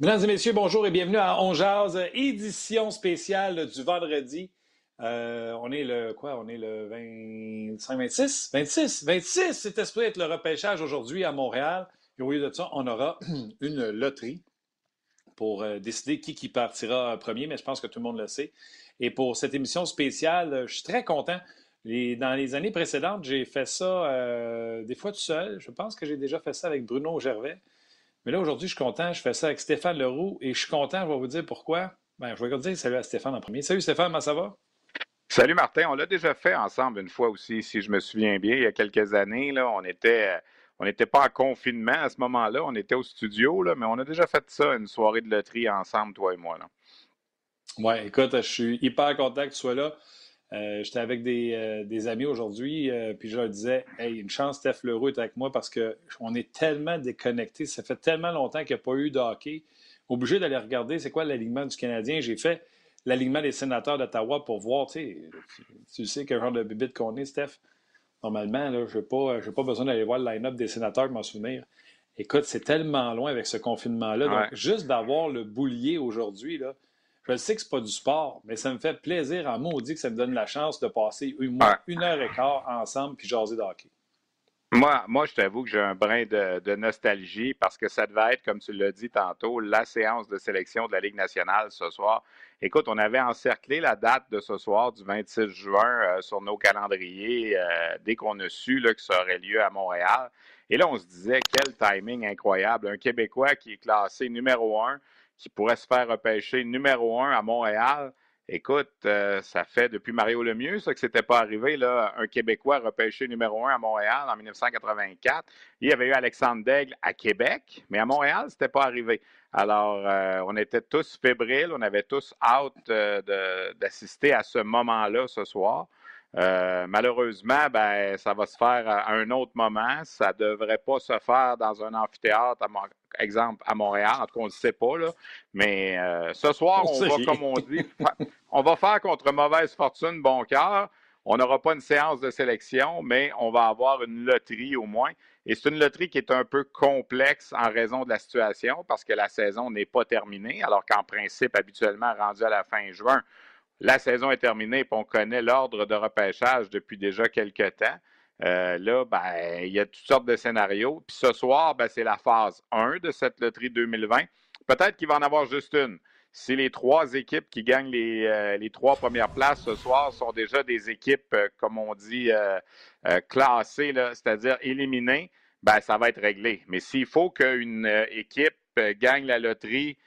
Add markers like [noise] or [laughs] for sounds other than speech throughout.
Mesdames et messieurs, bonjour et bienvenue à On Jazz, édition spéciale du vendredi. Euh, on est le quoi? On est le 25, 26? 26, 26! C'est esprit être le repêchage aujourd'hui à Montréal. Et au lieu de ça, on aura [clears throat] une loterie pour euh, décider qui, qui partira premier, mais je pense que tout le monde le sait. Et pour cette émission spéciale, je suis très content. dans les années précédentes, j'ai fait ça euh, des fois tout seul. Je pense que j'ai déjà fait ça avec Bruno Gervais. Mais là, aujourd'hui, je suis content. Je fais ça avec Stéphane Leroux et je suis content. Je vais vous dire pourquoi. Ben, je vais vous dire salut à Stéphane en premier. Salut Stéphane, comment ça va? Salut Martin. On l'a déjà fait ensemble une fois aussi, si je me souviens bien, il y a quelques années. Là, on était. On n'était pas en confinement à ce moment-là, on était au studio, là, mais on a déjà fait ça, une soirée de loterie ensemble, toi et moi. Oui, écoute, je suis hyper content que tu sois là. Euh, j'étais avec des, euh, amis aujourd'hui, euh, puis je leur disais Hey, une chance, Steph Leroux est avec moi parce qu'on est tellement déconnectés. Ça fait tellement longtemps qu'il n'y a pas eu de hockey. Obligé d'aller regarder c'est quoi l'alignement du Canadien. J'ai fait l'alignement des sénateurs d'Ottawa pour voir, tu sais, tu sais quel genre de bibite qu'on est, Steph. Normalement, je n'ai pas, pas besoin d'aller voir le line-up des sénateurs pour m'en souvenir. Écoute, c'est tellement loin avec ce confinement-là. Donc, juste d'avoir le boulier aujourd'hui, là, je sais que ce n'est pas du sport, mais ça me fait plaisir en maudit que ça me donne la chance de passer une, une heure et quart ensemble puis jaser de hockey. Moi, moi, je t'avoue que j'ai un brin de, nostalgie parce que ça devait être, comme tu l'as dit tantôt, la séance de sélection de la Ligue nationale ce soir. Écoute, on avait encerclé la date de ce soir, du 26 juin, euh, sur nos calendriers, euh, dès qu'on a su là, que ça aurait lieu à Montréal. Et là, on se disait, quel timing incroyable. Un Québécois qui est classé numéro un, qui pourrait se faire repêcher numéro un à Montréal. Écoute, euh, ça fait depuis Mario Lemieux, ça, que c'était pas arrivé, là, un Québécois repêché numéro un à Montréal en 1984. Il y avait eu Alexandre Daigle à Québec, mais à Montréal, c'était pas arrivé. Alors, euh, on était tous fébriles, on avait tous hâte euh, d'assister à ce moment-là ce soir. Euh, malheureusement, ben, ça va se faire à un autre moment. Ça ne devrait pas se faire dans un amphithéâtre, à, exemple à Montréal. En tout cas, on ne sait pas. Là. Mais euh, ce soir, on, va, comme on dit, on va faire contre mauvaise fortune, bon cœur. On n'aura pas une séance de sélection, mais on va avoir une loterie au moins. Et c'est une loterie qui est un peu complexe en raison de la situation parce que la saison n'est pas terminée, alors qu'en principe, habituellement, rendu à la fin juin, la saison est terminée et on connaît l'ordre de repêchage depuis déjà quelques temps. Euh, là, ben, il y a toutes sortes de scénarios. Puis ce soir, ben, c'est la phase 1 de cette loterie 2020. Peut-être qu'il va en avoir juste une. Si les trois équipes qui gagnent les, euh, les trois premières places ce soir sont déjà des équipes, euh, comme on dit, classées, c'est-à-dire éliminées, ben, ça va être réglé. Mais s'il faut qu'une équipe gagne la loterie,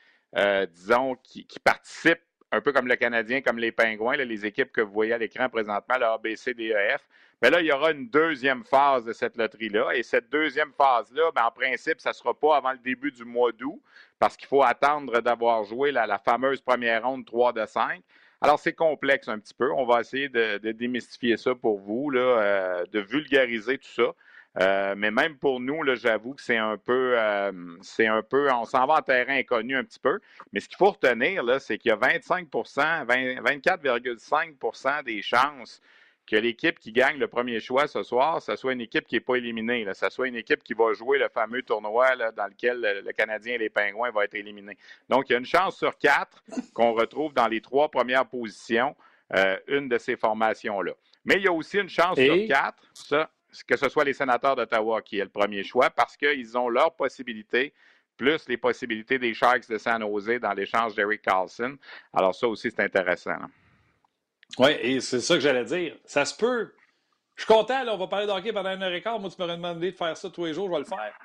disons, qui participe un peu comme le Canadien, comme les Pingouins, les équipes que vous voyez à l'écran présentement, le ABC, DEF. Mais là, il y aura une deuxième phase de cette loterie-là. Et cette deuxième phase-là, ben, en principe, ça ne sera pas avant le début du mois d'août, parce qu'il faut attendre d'avoir joué la, fameuse première ronde 3 de 5. Alors, c'est complexe un petit peu. On va essayer de, démystifier ça pour vous, euh, de vulgariser tout ça. Euh, mais même pour nous, j'avoue que c'est un peu, euh, c'est un peu, on s'en va en terrain inconnu un petit peu. Mais ce qu'il faut retenir, là, c'est qu'il y a 25 24,5% des chances que l'équipe qui gagne le premier choix ce soir, ce soit une équipe qui n'est pas éliminée, ce soit une équipe qui va jouer le fameux tournoi dans lequel le, Canadien et les Pingouins vont être éliminés. Donc, il y a une chance sur quatre qu'on retrouve dans les trois premières positions euh, une de ces formations-là. Mais il y a aussi une chance sur quatre, ça, que ce soit les sénateurs d'Ottawa qui est le premier choix parce qu'ils ont leurs possibilités plus les possibilités des Sharks de San Jose dans l'échange d'Eric Carlson. Alors ça aussi, c'est intéressant. Oui, et c'est ça que j'allais dire. Ça se peut. Je suis content, là, on va parler de hockey pendant une heure et quart. Moi, tu m'aurais demandé de faire ça tous les jours, je vais le faire.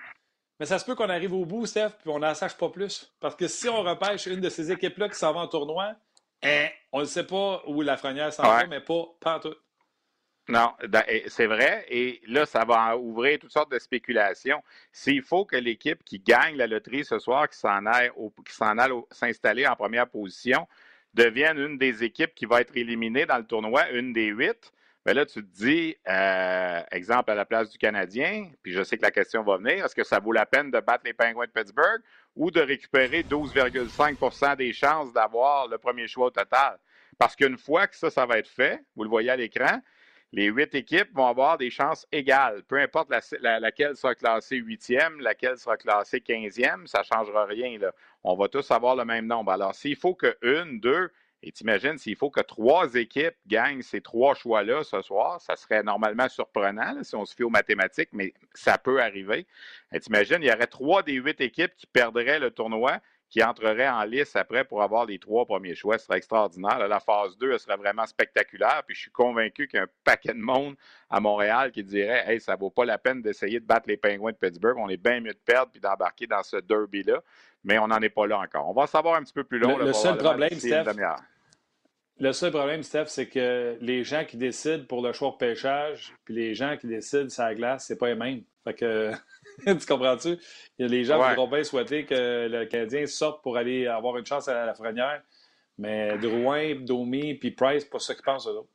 Mais ça se peut qu'on arrive au bout, Steph, puis on n'en sache pas plus. Parce que si on repêche une de ces équipes-là qui s'en va en tournoi, hein, on ne sait pas où la frenière s'en va, mais pas, pas en tout. Non, c'est vrai. Et là, ça va ouvrir toutes sortes de spéculations. S'il faut que l'équipe qui gagne la loterie ce soir, qui s'en aille, s'installer en première position, devienne une des équipes qui va être éliminée dans le tournoi, une des huit, bien là, tu te dis, euh, exemple à la place du Canadien, puis je sais que la question va venir, est-ce que ça vaut la peine de battre les Penguins de Pittsburgh ou de récupérer 12,5% des chances d'avoir le premier choix au total? Parce qu'une fois que ça, ça va être fait, vous le voyez à l'écran, les huit équipes vont avoir des chances égales. Peu importe laquelle sera classée huitième, laquelle sera classée quinzième, ça ne changera rien. On va tous avoir le même nombre. Alors, s'il faut que une, deux, et t'imagines, s'il faut que trois équipes gagnent ces trois choix-là ce soir, ça serait normalement surprenant si on se fie aux mathématiques, mais ça peut arriver. T'imagines, il y aurait trois des huit équipes qui perdraient le tournoi qui entrerait en lice après pour avoir les trois premiers choix. Ce serait extraordinaire. la phase 2 elle serait vraiment spectaculaire. Puis je suis convaincu qu'il y a un paquet de monde à Montréal qui dirait Hey, ça vaut pas la peine d'essayer de battre les Pingouins de Pittsburgh. On est bien mieux de perdre puis d'embarquer dans ce derby-là. Mais on n'en est pas là encore. On va savoir un petit peu plus long. Le, seul problème, Steph, le seul problème, Steph, c'est que les gens qui décident pour le choix de pêchage, puis les gens qui décident sur la glace, c'est pas les mêmes. Fait que [laughs] tu comprends-tu? Les gens vont bien souhaiter que le Canadien sorte pour aller avoir une chance à la Frenière. Mais Drouin, Domi puis Price, pas ça qu'ils pensent, eux autres.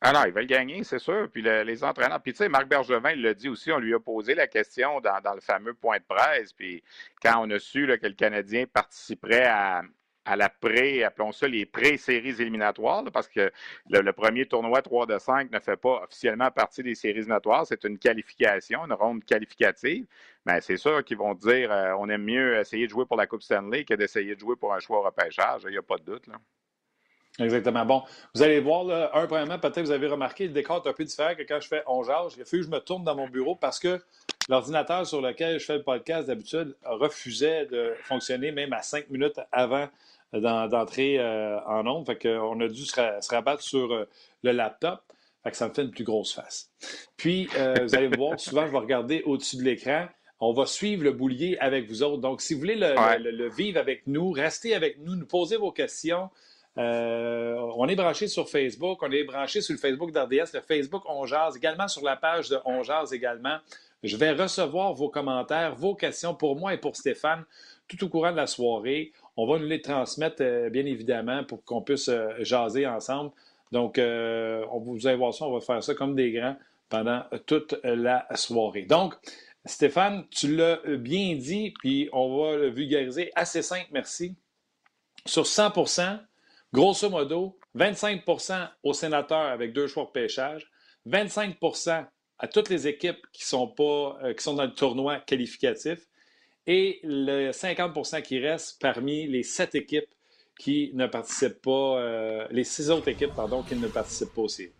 Ah non, ils veulent gagner, c'est sûr. Puis les entraîneurs. Puis tu sais, Marc Bergevin il l'a dit aussi, on lui a posé la question dans, dans, le fameux point de presse. Puis quand on a su que le Canadien participerait à, à la pré, appelons ça les pré-séries éliminatoires, parce que le, premier tournoi 3 de 5 ne fait pas officiellement partie des séries éliminatoires. C'est une qualification, une ronde qualificative. Mais c'est sûr qu'ils vont dire euh, on aime mieux essayer de jouer pour la Coupe Stanley que d'essayer de jouer pour un choix au repêchage. Il n'y a pas de doute. Là. Exactement. Bon, vous allez voir, là, un, premièrement, peut-être vous avez remarqué, le décor est un peu différent que quand je fais On jage. Il fallu que je me tourne dans mon bureau parce que l'ordinateur sur lequel je fais le podcast d'habitude refusait de fonctionner même à cinq minutes avant d'entrer euh, en onde. Fait qu'on a dû se, rabattre sur euh, le laptop. Fait que ça me fait une plus grosse face. Puis, euh, vous allez me voir, souvent, je vais regarder au-dessus de l'écran. On va suivre le boulier avec vous autres. Donc, si vous voulez le, vivre avec nous, restez avec nous, nous posez vos questions. on est branché sur Facebook, on est branché sur le Facebook d'RDS, le Facebook On également sur la page de On également. Je vais recevoir vos commentaires, vos questions pour moi et pour Stéphane tout au courant de la soirée. On va nous les transmettre, euh, bien évidemment, pour qu'on puisse euh, jaser ensemble. Donc, euh, on, vous allez voir ça, on va faire ça comme des grands pendant toute la soirée. Donc, Stéphane, tu l'as bien dit, puis on va le vulgariser assez simple, merci. Sur 100% grosso modo, 25% aux sénateurs avec deux choix de pêchage, 25% à toutes les équipes qui sont, pas, qui sont dans le tournoi qualificatif, et le 50% qui reste parmi les sept équipes qui ne participent pas, euh, les six autres équipes, pardon, qui ne participent pas aussi.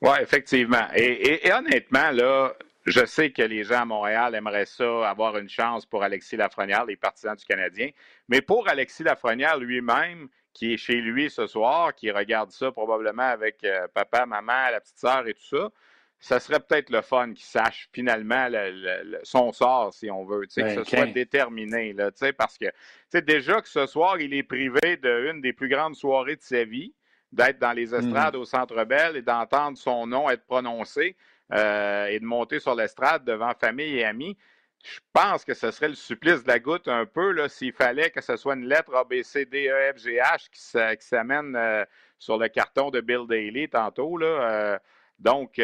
Oui, effectivement. Et, honnêtement, là, je sais que les gens à Montréal aimeraient ça, avoir une chance pour Alexis Lafrenière, les partisans du Canadien. Mais pour Alexis Lafrenière lui-même, qui est chez lui ce soir, qui regarde ça probablement avec euh, papa, maman, la petite sœur et tout ça, ça serait peut-être le fun qu'il sache finalement son sort, si on veut, que ce ben, soit déterminé. Là, parce que déjà que ce soir, il est privé d'une des plus grandes soirées de sa vie, d'être dans les mmh. estrades au Centre Bell et d'entendre son nom être prononcé euh, et de monter sur l'estrade devant famille et amis. Je pense que ce serait le supplice de la goutte un peu s'il fallait que ce soit une lettre A, B, C, D, E, F, G, H qui, s'amène euh, sur le carton de Bill Daly tantôt. Là, euh, donc,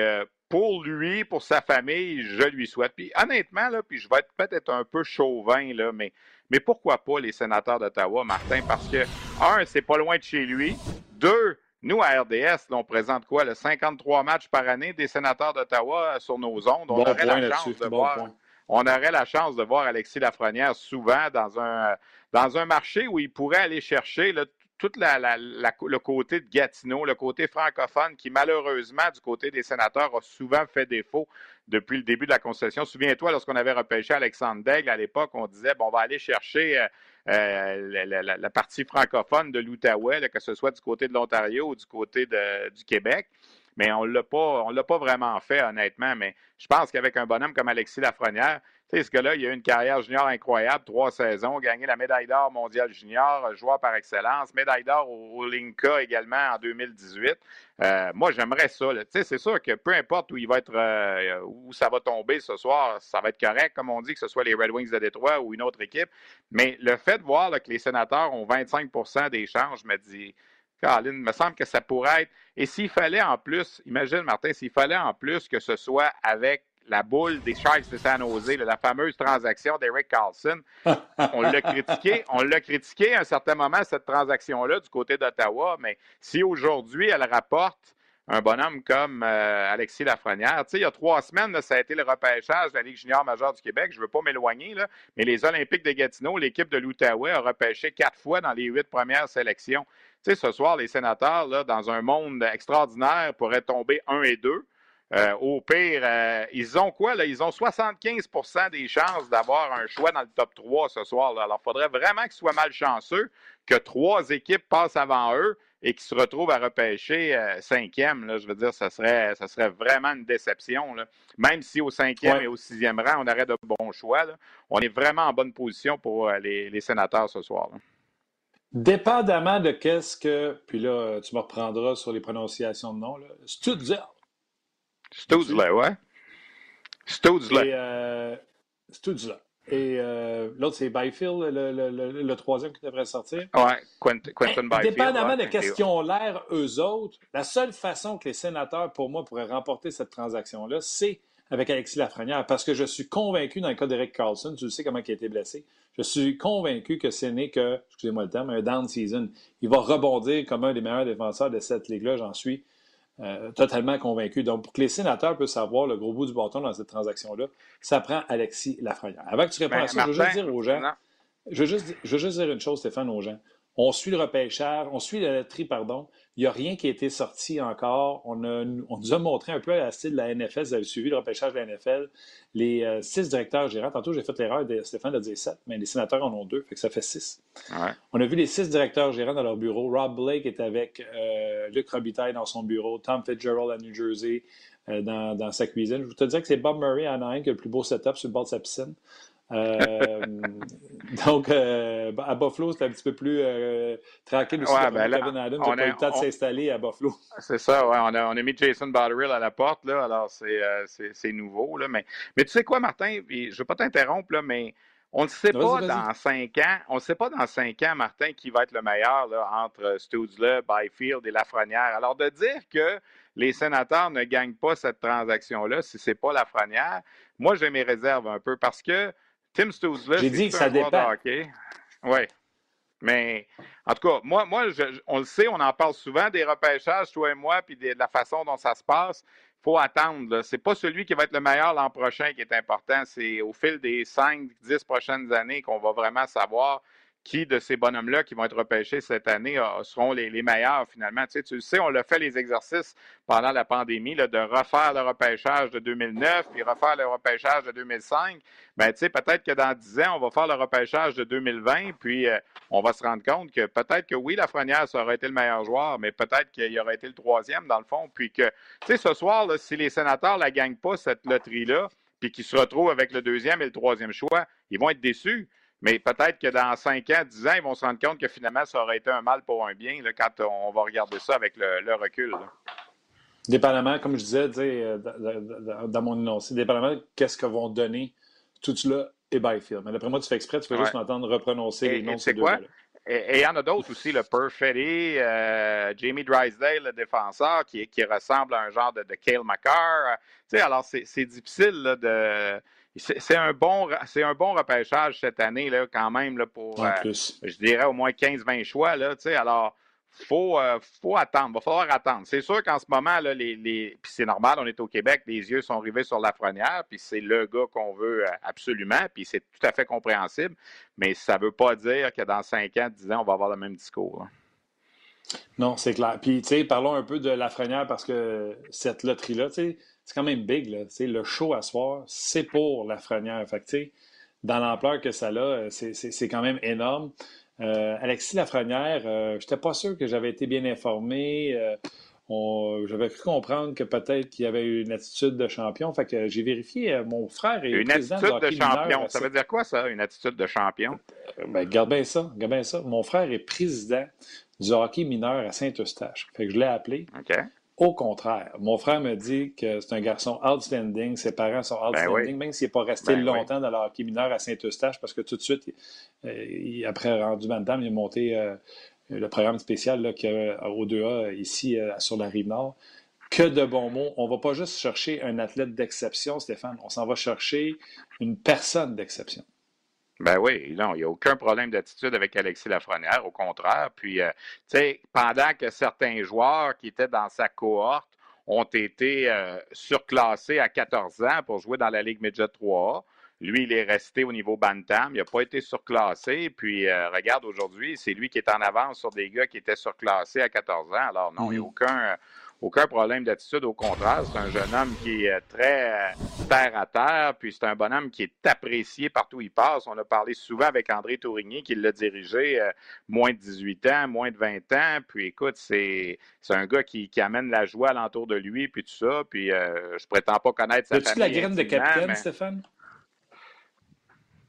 pour lui, pour sa famille, je lui souhaite. Puis honnêtement, là, puis je vais être peut-être un peu chauvin, là, mais, mais pourquoi pas les sénateurs d'Ottawa, Martin? Parce que, un, c'est pas loin de chez lui. Deux, nous, à RDS, on présente quoi? Le 53 matchs par année des sénateurs d'Ottawa sur nos ondes? On aurait la chance de voir. On aurait la chance de voir Alexis Lafrenière souvent dans un, dans un marché où il pourrait aller chercher là, tout le côté de Gatineau, le côté francophone, qui malheureusement, du côté des sénateurs, a souvent fait défaut depuis le début de la concession. Souviens-toi, lorsqu'on avait repêché Alexandre Daigle, à l'époque, on disait, bon, on va aller chercher euh, euh, la, partie francophone de l'Outaouais, que ce soit du côté de l'Ontario ou du côté du Québec. Mais on on l'a pas vraiment fait, honnêtement. Mais je pense qu'avec un bonhomme comme Alexis Lafrenière, sais, ce gars-là, il a eu une carrière junior incroyable, trois saisons, gagné la médaille d'or mondiale junior, joueur par excellence, médaille d'or au, Linka également en 2018. Euh, moi, j'aimerais ça. Tu sais, c'est sûr que peu importe où il va être, euh, où ça va tomber ce soir, ça va être correct, comme on dit, que ce soit les Red Wings de Détroit ou une autre équipe. Mais le fait de voir que les sénateurs ont 25% d'échanges, je me dis, Caroline, me semble que ça pourrait être. Et s'il fallait en plus, imagine, Martin, s'il fallait en plus que ce soit avec la boule des Sharks de San Jose, la fameuse transaction d'Eric Carlson. [laughs] on l'a critiqué, on l'a critiqué à un certain moment, cette transaction-là, du côté d'Ottawa, mais si aujourd'hui elle rapporte un bonhomme comme euh, Alexis Lafrenière. Tu sais, il y a trois semaines, ça a été le repêchage de la Ligue junior majeure du Québec. Je ne veux pas m'éloigner, mais les Olympiques de Gatineau, l'équipe de l'Outaouais a repêché quatre fois dans les huit premières sélections. Tu sais, ce soir, les sénateurs, là, dans un monde extraordinaire, pourraient tomber un et deux. Euh, au pire, euh, ils ont quoi? Là? Ils ont 75% des chances d'avoir un choix dans le top 3 ce soir. Là. Alors, il faudrait vraiment qu'ils soient malchanceux, que trois équipes passent avant eux et qu'ils se retrouvent à repêcher euh, cinquième. Là, je veux dire, ça serait, ça serait vraiment une déception. Là. Même si au cinquième et au sixième rang, on aurait de bons choix, on est vraiment en bonne position pour les, sénateurs ce soir. Dépendamment de qu'est-ce que. Puis là, tu me reprendras sur les prononciations de nom. Studzler. Studzler, ouais. Studzler. Et, euh, et euh, l'autre, c'est Byfield, le, le, le, troisième qui devrait sortir. Oui, Quentin, Quentin Byfield. Dépendamment de ce qu'ils ont l'air, eux autres, la seule façon que les sénateurs, pour moi, pourraient remporter cette transaction-là, c'est avec Alexis Lafrenière, parce que je suis convaincu, dans le cas d'Eric Carlson, tu sais comment il a été blessé, je suis convaincu que ce n'est que, excusez-moi le terme, un down season. Il va rebondir comme un des meilleurs défenseurs de cette ligue-là, j'en suis euh, totalement convaincu. Donc, pour que les sénateurs puissent savoir le gros bout du bâton dans cette transaction-là, ça prend Alexis Lafrenière. Avant que tu répondes à ça, je veux juste dire aux gens. Je veux, juste, je veux juste dire une chose, Stéphane, aux gens. On suit le repêchage, on suit la loterie, pardon. Il n'y a rien qui a été sorti encore. On, nous a montré un peu à la style de la NFL. Vous avez suivi le repêchage de la NFL. Les euh, six directeurs gérants. Tantôt, j'ai fait l'erreur de Stéphane de dire sept, mais les sénateurs en ont deux, fait que ça fait six. On a vu les six directeurs gérants dans leur bureau. Rob Blake est avec euh, Luc Robitaille dans son bureau, Tom Fitzgerald à New Jersey euh, dans, sa cuisine. Je vous te dire que c'est Bob Murray à Anaheim qui a le plus beau setup sur le bord de sa piscine. Euh, [laughs] donc, euh, à Buffalo, c'est un petit peu plus euh, tranquille aussi. Ouais, ben Kevin Adams n'a pas eu le temps de s'installer à Buffalo. [laughs] C'est ça, ouais. On a, on a, mis Jason Botterill à la porte, là, alors c'est nouveau. Là, mais, mais tu sais quoi, Martin, je ne veux pas t'interrompre, mais on ne sait pas dans cinq ans, on ne sait pas dans cinq ans, Martin, qui va être le meilleur là, entre Studzle, Byfield et Lafrenière. Alors, de dire que les sénateurs ne gagnent pas cette transaction-là si ce n'est pas Lafrenière, moi, j'ai mes réserves un peu parce que Tim Stoozler, J'ai dit que ça dépend. Oui. Mais en tout cas, moi, moi on le sait, on en parle souvent des repêchages, toi et moi, puis de la façon dont ça se passe. Il faut attendre. Ce n'est pas celui qui va être le meilleur l'an prochain qui est important. C'est au fil des 5, 10 prochaines années qu'on va vraiment savoir qui de ces bonhommes-là qui vont être repêchés cette année seront les, meilleurs finalement? Tu sais, sais, on l'a fait les exercices pendant la pandémie de refaire le repêchage de 2009 puis refaire le repêchage de 2005. Ben, tu sais, peut-être que dans 10 ans, on va faire le repêchage de 2020 puis euh, on va se rendre compte que peut-être que oui, Lafrenière, ça aurait été le meilleur joueur, mais peut-être qu'il aurait été le troisième dans le fond. Puis que, tu sais, ce soir, si les sénateurs ne la gagnent pas, cette loterie-là, puis qu'ils se retrouvent avec le deuxième et le troisième choix, ils vont être déçus. Mais peut-être que dans 5 ans, 10 ans, ils vont se rendre compte que finalement, ça aurait été un mal pour un bien là, quand on va regarder ça avec le, recul. Dépendamment, comme je disais euh, dans mon énoncé, dépendamment de qu'est-ce que vont donner tout cela et Byfield. Mais d'après moi, tu fais exprès, tu peux juste m'entendre reprononcer les noms de ces deux-là. Et il y en a d'autres aussi, le Perfetti, euh, Jamie Drysdale, le défenseur, qui, qui, ressemble à un genre de, de Kale McCarr. Tu sais, alors c'est difficile de c'est un bon un bon repêchage cette année là quand même là pour euh, je dirais au moins 15-20 choix là, alors faut euh, faut attendre, va falloir attendre. C'est sûr qu'en ce moment là les, les puis c'est normal, on est au Québec, les yeux sont rivés sur la Lafrenière, puis c'est le gars qu'on veut euh, absolument, puis c'est tout à fait compréhensible, mais ça veut pas dire que dans 5 ans, 10 ans, on va avoir le même discours. Non, c'est clair. Puis, tu sais, parlons un peu de Lafrenière parce que cette loterie-là, tu sais, c'est quand même big. Là. Le show à soir, c'est pour la Fait que, dans l'ampleur que ça a, c'est quand même énorme. Euh, Alexis Lafrenière, euh, je n'étais pas sûr que j'avais été bien informé. Euh, j'avais cru comprendre que peut-être qu'il y avait une attitude de champion. Fait que j'ai vérifié. mon frère est une président attitude de, champion. Ça veut dire quoi, ça, une attitude de champion? Ben, garde bien ça. Garde bien ça. Mon frère est président du hockey mineur à Saint-Eustache. Fait que je l'ai appelé. Au contraire, mon frère me dit que c'est un garçon outstanding, ses parents sont ben outstanding, même s'il n'est pas resté ben longtemps dans le hockey mineur à Saint-Eustache, parce que tout de suite, il, après rendu Bantam, il a monté euh, le programme spécial qu'il y a au 2A ici euh, sur la rive nord. Que de bons mots. On ne va pas juste chercher un athlète d'exception, Stéphane, on s'en va chercher une personne d'exception. Ben oui, non, il n'y a aucun problème d'attitude avec Alexis Lafrenière, au contraire. Puis, euh, tu sais, pendant que certains joueurs qui étaient dans sa cohorte ont été euh, surclassés à 14 ans pour jouer dans la Ligue Midget 3A. Lui, il est resté au niveau Bantam. Il n'a pas été surclassé. Puis, euh, regarde, aujourd'hui, c'est lui qui est en avance sur des gars qui étaient surclassés à 14 ans. Alors, non, il n'y a mm-hmm. aucun, aucun problème d'attitude. Au contraire, c'est un jeune homme qui est très euh, terre à terre. Puis, c'est un bonhomme qui est apprécié partout où il passe. On a parlé souvent avec André Tourigny, qui l'a dirigé euh, moins de 18 ans, moins de 20 ans. Puis, écoute, c'est un gars qui, amène la joie alentour de lui, puis tout ça. Puis, je prétends pas connaître sa famille. la graine de capitaine, Stéphane?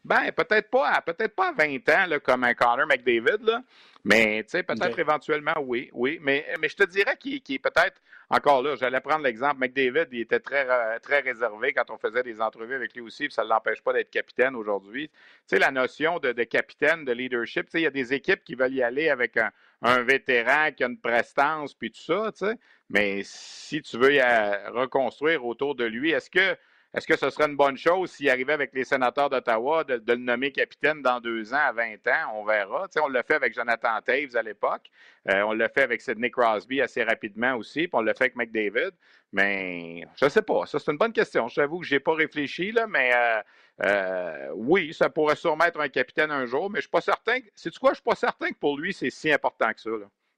Ben, peut-être pas, peut-être pas à 20 ans, là, comme un Connor McDavid, là. Mais, peut-être éventuellement, oui, oui. Mais, mais je te dirais qu'il est peut-être, encore là, j'allais prendre l'exemple, McDavid, il était très, très réservé quand on faisait des entrevues avec lui aussi, puis ça ne l'empêche pas d'être capitaine aujourd'hui. Tu sais, la notion de, capitaine, de leadership, tu sais, il y a des équipes qui veulent y aller avec un, un vétéran qui a une prestance, puis tout ça, tu sais. Mais si tu veux y reconstruire autour de lui, est-ce que est-ce que ce serait une bonne chose s'il arrivait avec les sénateurs d'Ottawa de, le nommer capitaine dans deux ans à 20 ans? On verra. on l'a fait avec Jonathan Taves à l'époque. Euh, on l'a fait avec Sidney Crosby assez rapidement aussi. Puis on l'a fait avec McDavid. Mais je ne sais pas. Ça, c'est une bonne question. J'avoue que je n'ai pas réfléchi, là, mais euh, euh, oui, ça pourrait sûrement être un capitaine un jour, mais je ne suis pas certain. C'est quoi? Je ne suis pas certain que pour lui, c'est si important que ça.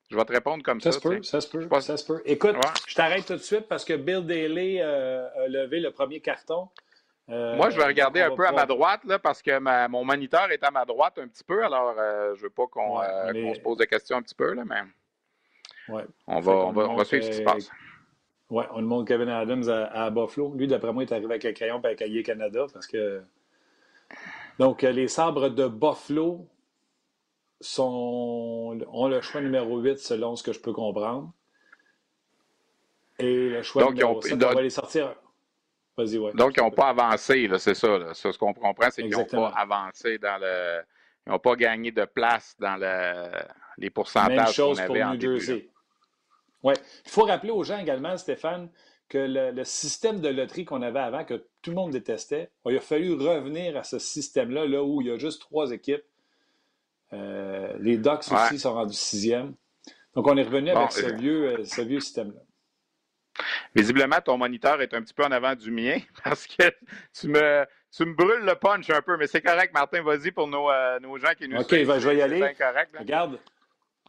Je vais te répondre comme ça. Ça se peut, ça se peut, ça se peut. Écoute, je t'arrête tout de suite parce que Bill Daly euh, a levé le premier carton. Euh, Moi, je vais regarder un peu à ma droite, là, parce que mon moniteur est à ma droite un petit peu, alors euh, je ne veux pas qu'on se pose des questions un petit peu, là, mais on, va, on, va, suivre ce qui se passe. Oui, on demande Kevin Adams à, Buffalo. Lui, d'après moi, il est arrivé avec un crayon et un cahier Canada parce que. Donc, les sabres de Buffalo sont, ont le choix numéro 8 selon ce que je peux comprendre. Et le choix numéro 7, on va les sortir. Vas-y, ouais. Donc, ils n'ont pas avancé, c'est ça. Ce qu'on comprend, c'est qu'ils n'ont pas avancé dans le. Ils n'ont pas gagné de place dans le, les pourcentages. Même chose pour New Jersey. Oui. Il faut rappeler aux gens également, Stéphane, que le, le système de loterie qu'on avait avant, que tout le monde détestait, il a fallu revenir à ce système-là, là où il y a juste trois équipes euh, les Ducks aussi sont rendus sixième. Donc, on est revenu avec ce, euh, vieux, euh, ce vieux système-là. Visiblement, ton moniteur est un petit peu en avant du mien [laughs] parce que tu me, tu me brûles le punch un peu, mais c'est correct, Martin, vas-y pour nos, nos, gens qui nous OK, ben, je vais y aller. Regarde,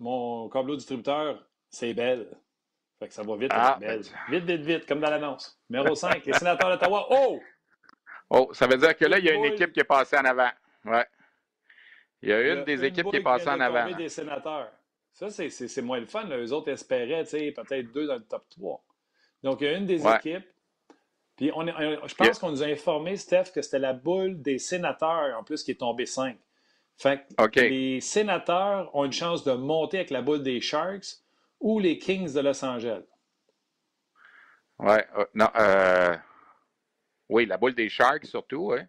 mon câble distributeur, c'est belle. Fait que ça va vite, ah, belle. Vite, vite, vite, comme dans l'annonce. Numéro 5, les sénateurs d'Ottawa. Oh! Oh, ça veut dire que là, il y a une équipe qui est passée en avant. Ouais. Il y a une des équipes qui est passée en avant. des sénateurs. Ça, c'est moins le fun. Eux autres espéraient peut-être deux dans le top 3. Donc, il y a une des équipes. Puis, on je pense qu'on nous a informé, Steph, que c'était la boule des sénateurs, en plus, qui est tombée 5. Fait que les sénateurs ont une chance de monter avec la boule des Sharks ou les Kings de Los Angeles. Ouais, euh, non, euh, oui, la boule des Sharks surtout, oui.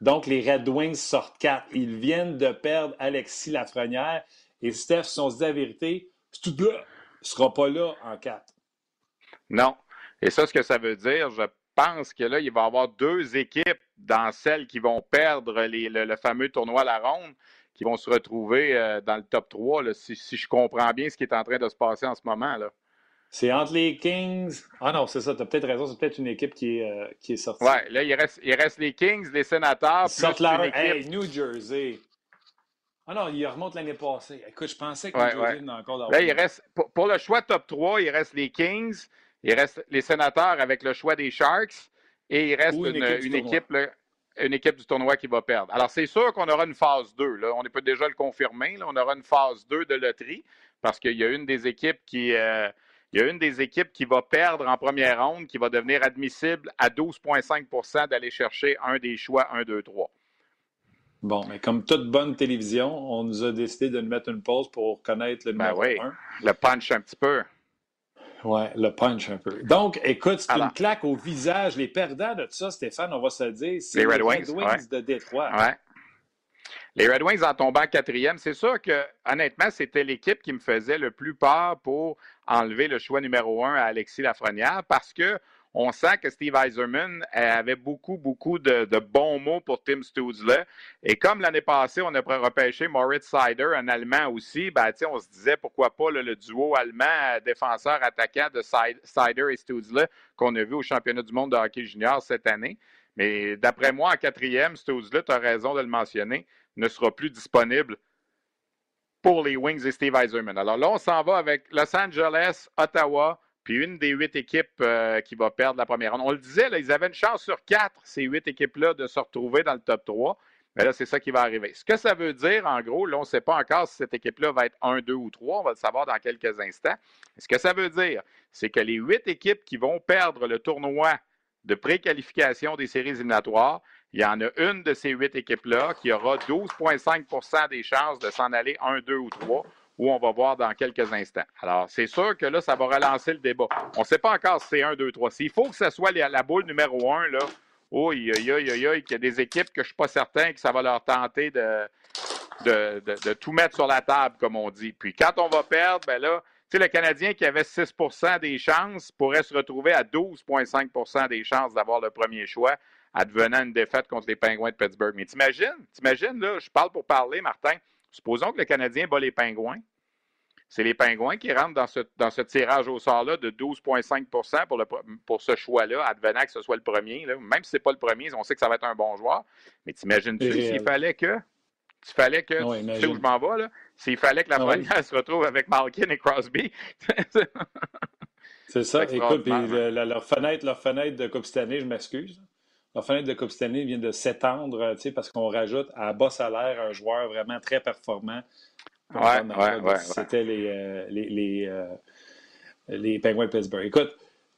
Donc, les Red Wings sortent 4. Ils viennent de perdre Alexis Lafrenière. Et Steph, si on se dit la vérité, ne sera pas là en 4. Non. Et ça, ce que ça veut dire, je pense que là, il va y avoir deux équipes dans celles qui vont perdre le, fameux tournoi à la ronde, qui vont se retrouver euh, dans le top 3, si, si, je comprends bien ce qui est en train de se passer en ce moment. Là. C'est entre les Kings. Ah non, c'est ça, tu as peut-être raison, c'est peut-être une équipe qui est, euh, qui est sortie. Ouais, là, il reste, il reste les Kings, les Sénateurs. Plus la... équipe... Hey, New Jersey. Ah non, il remonte l'année passée. Écoute, je pensais que New Jersey ouais. encore Là, il reste, pour, le choix top 3, il reste les Kings, il reste les Sénateurs avec le choix des Sharks et il reste une, une, équipe, une, équipe, du tournoi qui va perdre. Alors, c'est sûr qu'on aura une phase 2. Là. On peut déjà le confirmer. Là. On aura une phase 2 de loterie parce qu'il y a une des équipes qui. Euh, il y a une des équipes qui va perdre en première ronde, qui va devenir admissible à 12,5% d'aller chercher un des choix 1, 2, 3. Bon, mais comme toute bonne télévision, on nous a décidé de nous mettre une pause pour connaître le ben numéro oui, Le punch un petit peu. Oui, le punch un peu. Donc, écoute, c'est une claque au visage. Les perdants de tout ça, Stéphane, on va se le dire, c'est les Red, Wings, de Détroit. Ouais. Les Red Wings en tombant quatrième, c'est sûr que, honnêtement, c'était l'équipe qui me faisait le plus peur pour enlever le choix numéro un à Alexis Lafrenière parce que on sent que Steve Eiserman avait beaucoup, beaucoup de, bons mots pour Tim Stutzle. Et comme l'année passée, on a repêché Moritz Sider, un Allemand aussi, ben, on se disait pourquoi pas le duo allemand défenseur-attaquant de Sider et Stutzle qu'on a vu au championnat du monde de hockey junior cette année. Mais d'après moi, en quatrième, Stutzle, tu as raison de le mentionner, ne sera plus disponible pour les Wings et Steve Eiserman. Alors là, on s'en va avec Los Angeles, Ottawa, puis une des huit équipes euh, qui va perdre la première ronde. On le disait, là, ils avaient une chance sur quatre, ces huit équipes-là, de se retrouver dans le top 3. Mais là, c'est ça qui va arriver. Ce que ça veut dire, en gros, là, on ne sait pas encore si cette équipe-là va être 1, 2 ou 3. On va le savoir dans quelques instants. Ce que ça veut dire, c'est que les huit équipes qui vont perdre le tournoi de préqualification des séries éliminatoires, il y en a une de ces huit équipes-là qui aura 12,5% des chances de s'en aller 1, 2 ou 3 où on va voir dans quelques instants. Alors, c'est sûr que là, ça va relancer le débat. On ne sait pas encore si c'est 1, 2, 3. S'il faut que ce soit la boule numéro 1, là, oh, il y a, des équipes que je ne suis pas certain que ça va leur tenter de, de, tout mettre sur la table, comme on dit. Puis quand on va perdre, ben là, tu sais, le Canadien qui avait 6% des chances pourrait se retrouver à 12,5% des chances d'avoir le premier choix, advenant une défaite contre les Pingouins de Pittsburgh. Mais t'imagines, t'imagines, là, je parle pour parler, Martin, Supposons que le Canadien bat les Pingouins. C'est les Pingouins qui rentrent dans ce, dans ce tirage au sort-là de 12,5 pour, pour ce choix-là, advenant que ce soit le premier. Même si ce n'est pas le premier, on sait que ça va être un bon joueur. Mais t'imagines-tu s'il fallait que. Il fallait que. tu sais où je m'en vais, là? S'il fallait que la première se retrouve avec Malkin et Crosby. C'est ça. [laughs] Écoute, puis leur, fenêtre, leur fenêtre de Coupe cette année, je m'excuse. La fenêtre de Coupe Stanley vient de s'étendre parce qu'on rajoute à bas salaire un joueur vraiment très performant. Ouais, ouais, ouais, C'était les, euh, les, les, euh, les, Penguins de Pittsburgh. Écoute,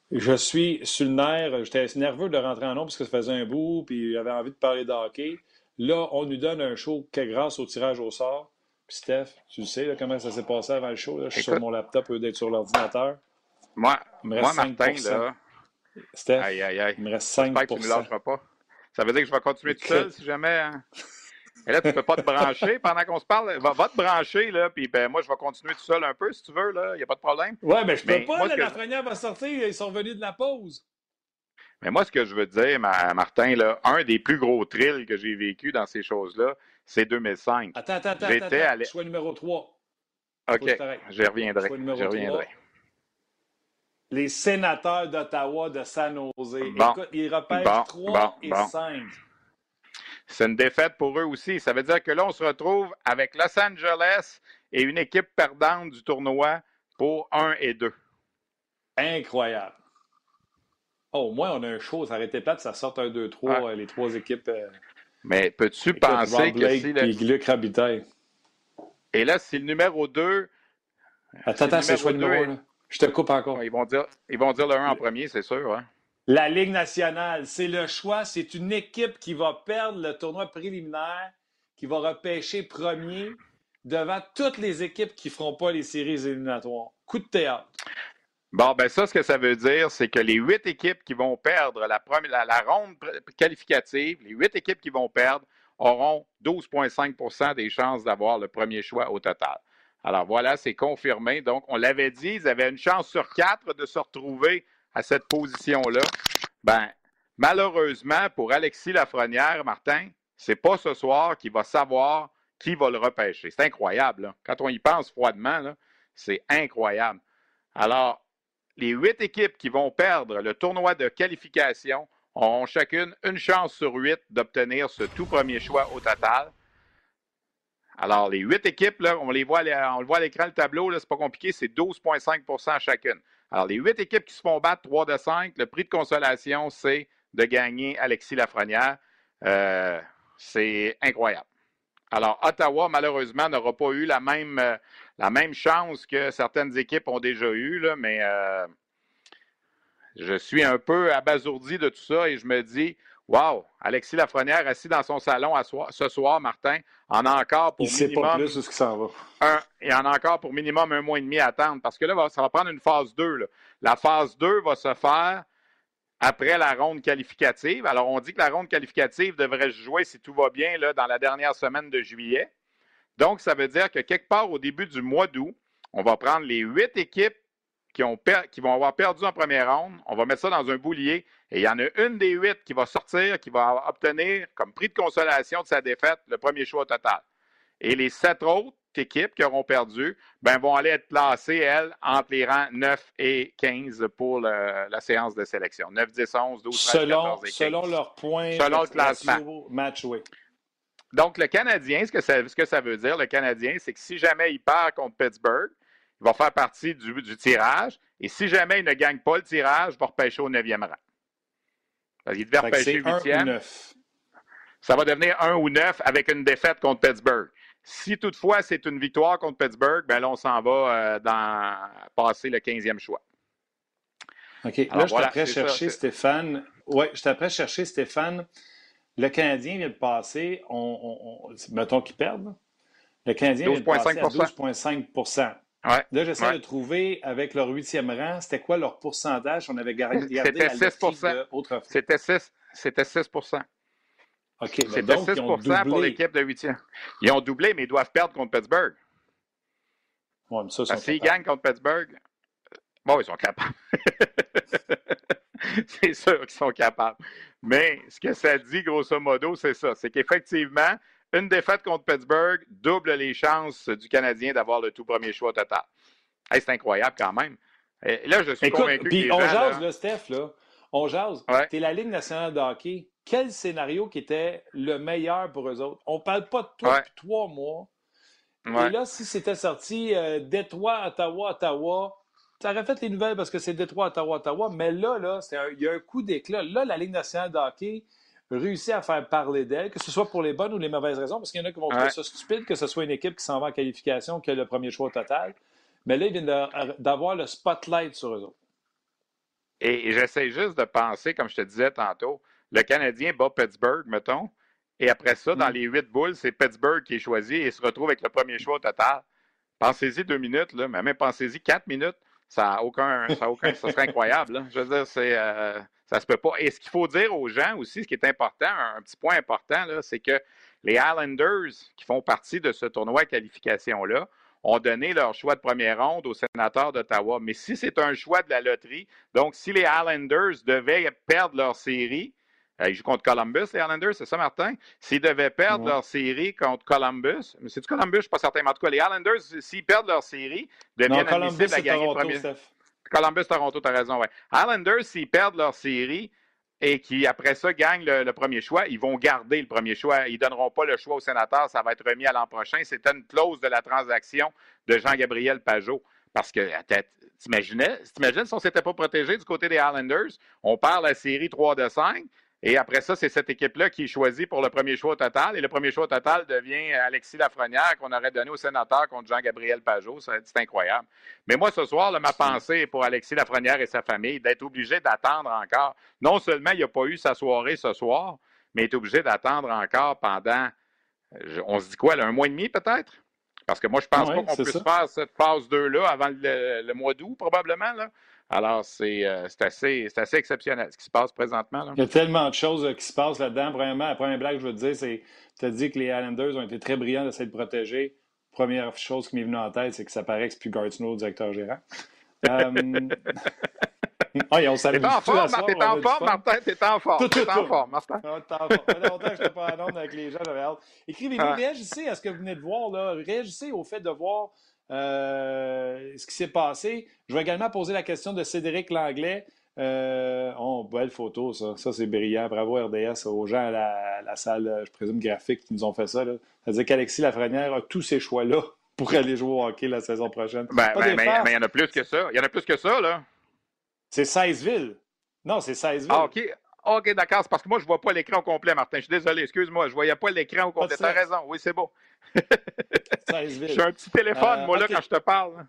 je suis sur le nerf. J'étais nerveux de rentrer en nombre parce que ça faisait un bout, puis j'avais envie de parler de hockey. Là, on nous donne un show grâce au tirage au sort. Puis Steph, tu sais comment ça s'est passé avant le show. Je suis sur mon laptop au lieu d'être sur l'ordinateur. Moi, moi Martin, là, Steph, aïe, aïe, aïe. il me reste 5 que tu ne lâcheras pas. Ça veut dire que je vais continuer tout seul si jamais. Hein? Et là, tu ne peux pas te brancher pendant qu'on se parle. Va, va, te brancher, là, puis ben, moi, je vais continuer tout seul un peu si tu veux, là. Il n'y a pas de problème. Ouais, mais je peux pas, là, la première va sortir, ils sont venus de la pause. Mais moi, ce que je veux dire, Martin, là, un des plus gros thrills que j'ai vécu dans ces choses-là, c'est 2005. Attends, attends, attends. J'étais. Choix numéro 3. OK, j'y reviendrai. J'y reviendrai les sénateurs d'Ottawa de San Jose. Écoute, ils repèrent 3 et 5. C'est une défaite pour eux aussi. Ça veut dire que là, on se retrouve avec Los Angeles et une équipe perdante du tournoi pour 1 et 2. Incroyable. Oh, au moins, on a un show. Ça aurait été plate, ça sort 1, 2, 3, les trois équipes. Euh, Mais peux-tu penser que si le... Rabitaille. Et là, si le numéro 2... Attends, attends, c'est le numéro 1. Je te coupe encore. Ils vont dire, ils vont dire le 1 en premier, c'est sûr. Hein? La Ligue nationale, c'est le choix. C'est une équipe qui va perdre le tournoi préliminaire, qui va repêcher premier devant toutes les équipes qui ne feront pas les séries éliminatoires. Coup de théâtre. Bon, ben ça, ce que ça veut dire, c'est que les huit équipes qui vont perdre la, première, la ronde qualificative, les huit équipes qui vont perdre, auront 12,5% des chances d'avoir le premier choix au total. Alors voilà, c'est confirmé. Donc, on l'avait dit, ils avaient une chance sur quatre de se retrouver à cette position-là. Ben, malheureusement, pour Alexis Lafrenière, Martin, c'est pas ce soir qu'il va savoir qui va le repêcher. C'est incroyable. Quand on y pense froidement, c'est incroyable. Alors, les huit équipes qui vont perdre le tournoi de qualification auront chacune une chance sur huit d'obtenir ce tout premier choix au total. Alors, les huit équipes, on les voit, on le voit à l'écran, le tableau, c'est pas compliqué, c'est 12,5% chacune. Alors, les huit équipes qui se font battre 3 de 5, le prix de consolation, c'est de gagner Alexis Lafrenière. Euh, c'est incroyable. Alors, Ottawa, malheureusement, n'aura pas eu la même, euh, chance que certaines équipes ont déjà eu, mais euh, je suis un peu abasourdi de tout ça et je me dis, Wow! Alexis Lafrenière assis dans son salon ce soir, Martin, en a encore pour il minimum. Pas plus où ce ça va. Un, il en a encore pour minimum un mois et demi à attendre. Parce que là, ça va prendre une phase 2. La phase 2 va se faire après la ronde qualificative. Alors, on dit que la ronde qualificative devrait se jouer, si tout va bien, là, dans la dernière semaine de juillet. Donc, ça veut dire que quelque part au début du mois d'août, on va prendre les huit équipes qui, ont qui vont avoir perdu en première ronde, on va mettre ça dans un boulier et il y en a une des huit qui va sortir, qui va obtenir comme prix de consolation de sa défaite le premier choix total. Et les sept autres équipes qui auront perdu ben, vont aller être placées, elles, entre les rangs 9 et 15 pour la séance de sélection. 9, 10, 11, 12, 13, selon, 14 et 15. Selon leurs points. Selon le classement. Match, oui. Donc, le Canadien, ce que, ça, ce que ça veut dire, le Canadien, c'est que si jamais il perd contre Pittsburgh, il va faire partie du, du tirage. Et si jamais il ne gagne pas le tirage, il va repêcher au 9e rang. Parce qu'il devait repêcher 8e. Ça va devenir 1 ou 9 avec une défaite contre Pittsburgh. Si toutefois c'est une victoire contre Pittsburgh, ben là, on s'en va euh, dans passer le 15e choix. OK. là, je t'apprête chercher Stéphane. Oui, je t'apprête chercher Stéphane. Le Canadien vient de passer, on, mettons qu'ils perdent. Le Canadien vient de passer à 12,5 Ouais, Là, j'essaie de trouver avec leur huitième rang, c'était quoi leur pourcentage? On avait [laughs] gardé C'était 6 C'était 6 C'était 6 OK. C'était 6 pour l'équipe de huitième. Ils ont doublé, mais ils doivent perdre contre Pittsburgh. Ouais, mais ça, S'ils gagnent contre Pittsburgh, bon, ils sont capables. [laughs] c'est sûr qu'ils sont capables. Mais ce que ça dit, grosso modo, c'est ça. C'est qu'effectivement, une défaite contre Pittsburgh double les chances du Canadien d'avoir le tout premier choix total. c'est incroyable quand même. Et là, je suis convaincu puis on jase, là, Steph, là. On jase. Tu es la Ligue nationale de hockey. Quel scénario qui était le meilleur pour eux autres? On ne parle pas de toi depuis trois mois. Et là, si c'était sorti euh, Détroit, Ottawa, Ottawa, ça aurait fait les nouvelles parce que c'est Détroit, Ottawa, Ottawa. Mais là, là, il y a un coup d'éclat. Là, la Ligue nationale de hockey, réussi à faire parler d'elle, que ce soit pour les bonnes ou les mauvaises raisons, parce qu'il y en a qui vont trouver ça stupide que ce soit une équipe qui s'en va en qualification qui a le premier choix total. Mais là, ils viennent d'avoir le spotlight sur eux autres. Et, j'essaie juste de penser, comme je te disais tantôt, le Canadien bat Pittsburgh, mettons, et après ça, dans mm. les huit boules, c'est Pittsburgh qui est choisi et se retrouve avec le premier choix total. Pensez-y deux minutes, là, mais même pensez-y quatre minutes. Ça a aucun, ça, aucun, ça serait incroyable. Je veux dire, c'est. Euh, ça se peut pas. Et ce qu'il faut dire aux gens aussi, ce qui est important, un, petit point important, c'est que les Islanders, qui font partie de ce tournoi de qualification-là, ont donné leur choix de première ronde aux sénateurs d'Ottawa. Mais si c'est un choix de la loterie, donc si les Islanders devaient perdre leur série, euh, ils jouent contre Columbus, les Islanders, c'est ça, Martin? S'ils devaient perdre leur série contre Columbus, mais c'est du Columbus, je ne suis pas certain, mais en tout cas, les Islanders, s'ils perdent leur série, deviennent admissibles à gagner le premier. Columbus, Toronto, tu as raison, ouais. Islanders, s'ils perdent leur série et qui, après ça, gagnent le, premier choix, ils vont garder le premier choix. Ils ne donneront pas le choix au sénateur. Ça va être remis à l'an prochain. C'était une clause de la transaction de Jean-Gabriel Pajot. Parce que, t'imagines si on s'était pas protégé du côté des Islanders, on perd la série 3 de 5, et après ça, c'est cette équipe-là qui est choisie pour le premier choix total. Et le premier choix total devient Alexis Lafrenière qu'on aurait donné au sénateur contre Jean-Gabriel Pajot. C'est incroyable. Mais moi, ce soir, ma pensée est pour Alexis Lafrenière et sa famille d'être obligé d'attendre encore. Non seulement il n'a pas eu sa soirée ce soir, mais il est obligé d'attendre encore pendant, on se dit quoi, un mois et demi peut-être? Parce que moi, je pense pas qu'on puisse faire cette phase 2-là avant le, le mois d'août, probablement. Là. Alors, euh, c'est assez, assez exceptionnel ce qui se passe présentement. Il y a tellement de choses euh, qui se passent là-dedans. Premièrement, la première blague que je veux te dire, c'est tu as dit que les Islanders ont été très brillants d'essayer de protéger. Première chose qui m'est venue en tête, c'est que ça paraît que c'est plus Gartino, le directeur gérant. [laughs] euh... [laughs] Ah, on T'es en forme, t'es en forme, Martin, t'es en forme. T'es en forme, Martin. Ah, t'es en forme. Ça fait longtemps que je n'étais pas en onde avec les gens, j'avais hâte. Écrivez-nous, réagissez à ce que vous venez de voir, là? Réagissez au fait de voir euh, ce qui s'est passé. Je vais également poser la question de Cédric Langlais. Euh, oh, belle photo, ça. Ça, c'est brillant. Bravo, RDS, aux gens à la, salle, je présume, graphique qui nous ont fait ça. C'est-à-dire qu'Alexis Lafrenière a tous ces choix-là pour aller jouer au hockey la saison prochaine. Ben, ben, mais il y en a plus que ça. Il y en a plus que ça, là. C'est 16 villes. Non, c'est 16 villes. Ah, OK. OK, d'accord. C'est parce que moi, je ne vois pas l'écran au complet, Martin. Je suis désolé. Excuse-moi. Je ne voyais pas l'écran au complet. Tu as raison. Oui, c'est beau. [laughs] [laughs] J'ai un petit téléphone, moi, là, euh, quand je te parle.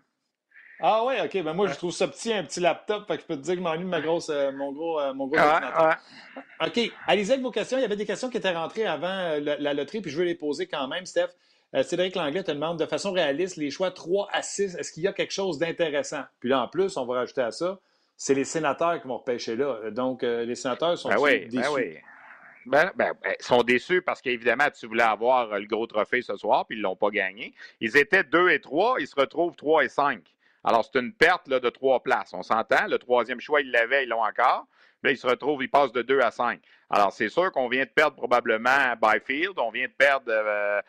Ah oui, OK. Ben moi, je trouve ça petit, un petit laptop. Fait que je peux te dire que je m'ennuie de ma grosse, euh, mon gros, euh, mon gros ordinateur. OK. Allez-y avec vos questions. Il y avait des questions qui étaient rentrées avant la, loterie, puis je veux les poser quand même, Steph. Cédric Langlais te demande de façon réaliste les choix 3 à 6. Est-ce qu'il y a quelque chose d'intéressant? Puis là, en plus, on va rajouter à ça, c'est les sénateurs qui vont repêcher là. Donc, les sénateurs sont ben oui, ben oui. Ben, ben, ben, ils sont déçus parce qu'évidemment, tu voulais avoir le gros trophée ce soir, puis ils ne l'ont pas gagné. Ils étaient 2 et 3, ils se retrouvent 3 et 5. Alors, c'est une perte de trois places. On s'entend. Le troisième choix, ils l'avaient, ils l'ont encore. Là, il se retrouve, il passe de 2 à 5. Alors, c'est sûr qu'on vient de perdre probablement Byfield, on vient de perdre euh,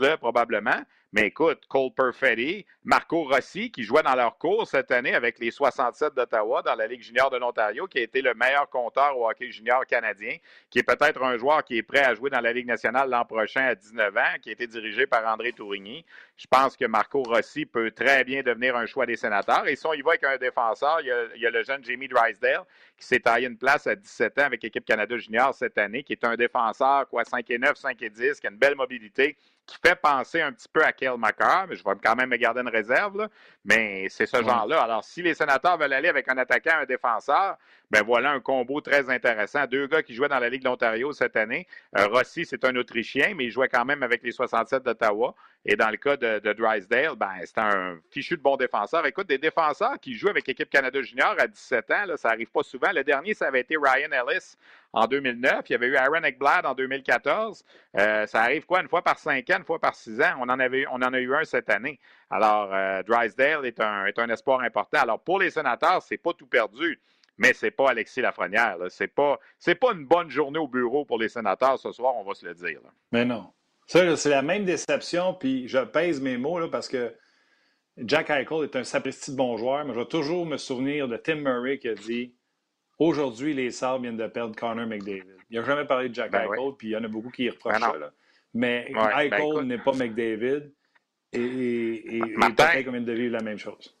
là probablement. Mais écoute, Cole Perfetti, Marco Rossi, qui jouait dans leur cours cette année avec les 67 d'Ottawa dans la Ligue junior de l'Ontario, qui a été le meilleur compteur au hockey junior canadien, qui est peut-être un joueur qui est prêt à jouer dans la Ligue nationale l'an prochain à 19 ans, qui a été dirigé par André Tourigny. Je pense que Marco Rossi peut très bien devenir un choix des sénateurs. Et si on y va avec un défenseur, il y a, le jeune Jamie Drysdale, qui s'est taillé une place à 17 ans avec l'équipe Canada junior cette année, qui est un défenseur, quoi, 5 et 9, 5 et 10, qui a une belle mobilité, qui fait penser un petit peu à Mais je vais quand même me garder une réserve. Mais c'est ce genre-là. Alors, si les sénateurs veulent aller avec un attaquant, un défenseur, ben voilà un combo très intéressant. Deux gars qui jouaient dans la Ligue de l'Ontario cette année. Euh, Rossi, c'est un Autrichien, mais il jouait quand même avec les 67 d'Ottawa. Et dans le cas de, Drysdale, ben, c'est un fichu de bon défenseur. Écoute, des défenseurs qui jouent avec l'équipe Canada Junior à 17 ans, ça n'arrive pas souvent. Le dernier, ça avait été Ryan Ellis en 2009. Il y avait eu Aaron Ekblad en 2014. Euh, ça arrive quoi, une fois par cinq ans, une fois par six ans? On en, avait, on en a eu un cette année. Alors, euh, Drysdale est un, est un espoir important. Alors, pour les sénateurs, c'est pas tout perdu mais c'est pas Alexis Lafrenière. C'est pas, pas une bonne journée au bureau pour les sénateurs ce soir, on va se le dire. Mais non. Ça, c'est la même déception, puis je pèse mes mots là, parce que Jack Eichel est un sapristi de bon joueur, mais je vais toujours me souvenir de Tim Murray qui a dit Aujourd'hui, les Sabres viennent de perdre Connor McDavid. Il n'a jamais parlé de Jack ben Eichel, puis il y en a beaucoup qui y reprochent ben ça. Mais ouais, ben Eichel n'est pas McDavid et, et, et, et comme de vivre la même chose.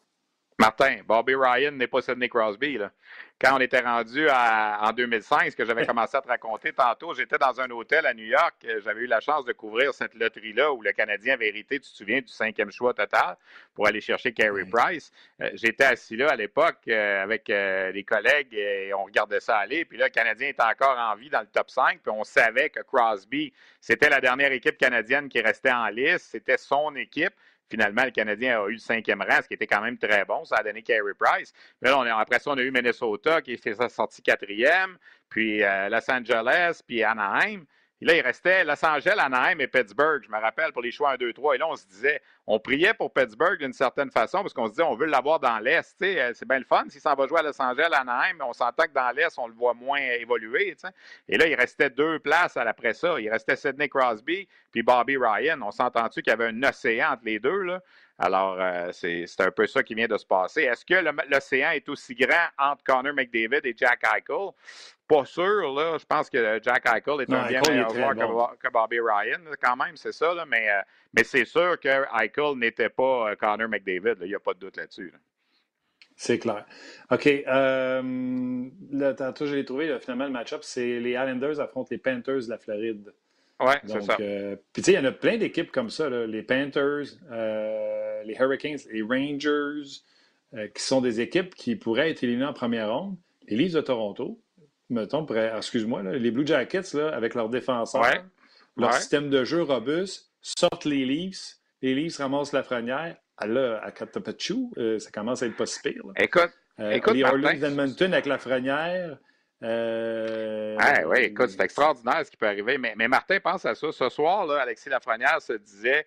Martin, Bobby Ryan n'est pas Sidney Crosby. Là. Quand on était rendu en 2005, ce que j'avais [laughs] commencé à te raconter tantôt, j'étais dans un hôtel à New York. J'avais eu la chance de couvrir cette loterie-là où le Canadien avait hérité, tu te souviens, du cinquième choix total pour aller chercher Carey Price. Euh, j'étais assis là à l'époque euh, avec euh, les collègues et on regardait ça aller. Puis là, le Canadien était encore en vie dans le top 5. Puis on savait que Crosby, c'était la dernière équipe canadienne qui restait en liste. C'était son équipe. Finalement, le Canadien a eu le cinquième rang, ce qui était quand même très bon. Ça a donné Carey Price. Mais là, on après ça, on a eu Minnesota qui s'est sorti quatrième, puis euh, Los Angeles, puis Anaheim. Et là, il restait Los Angeles, Anaheim et Pittsburgh, je me rappelle, pour les choix 1, 2, 3. Et là, on se disait, on priait pour Pittsburgh d'une certaine façon parce qu'on se disait, on veut l'avoir dans l'Est. Euh, c'est bien le fun. S'il s'en va jouer à Los Angeles, Anaheim, on s'entend que dans l'Est, on le voit moins évoluer. Et là, il restait deux places après ça. Il restait Sidney Crosby puis Bobby Ryan. On s'entend-tu qu'il y avait un océan entre les deux? Alors, euh, c'est un peu ça qui vient de se passer. Est-ce que l'océan est aussi grand entre Connor McDavid et Jack Eichel? Pas sûr, là. Je pense que Jack Eichel est un bien meilleur joueur que, Bobby Ryan, quand même, c'est ça, là. Mais, euh, mais c'est sûr que Eichel n'était pas euh, Connor McDavid, il n'y a pas de doute là-dessus. C'est clair. OK. Euh, là, tantôt, je l'ai trouvé, finalement, le match-up, c'est les Islanders affrontent les Panthers de la Floride. Oui, c'est ça. Euh, puis, tu sais, il y en a plein d'équipes comme ça, les Panthers, les Hurricanes, les Rangers, qui sont des équipes qui pourraient être éliminées en première ronde. Les Leafs de Toronto, mettons, excuse-moi, les Blue Jackets, là, avec leurs défenseurs, leur système de jeu robuste, sortent les Leafs, les Leafs ramassent la frenière. Ah, là, à Katapachu, ça commence à être pas si pire. Écoute, écoute, les Oilers d'Edmonton avec la frenière, euh... oui, écoute, c'est extraordinaire ce qui peut arriver. Mais, mais, Martin pense à ça. Ce soir, là, Alexis Lafrenière se disait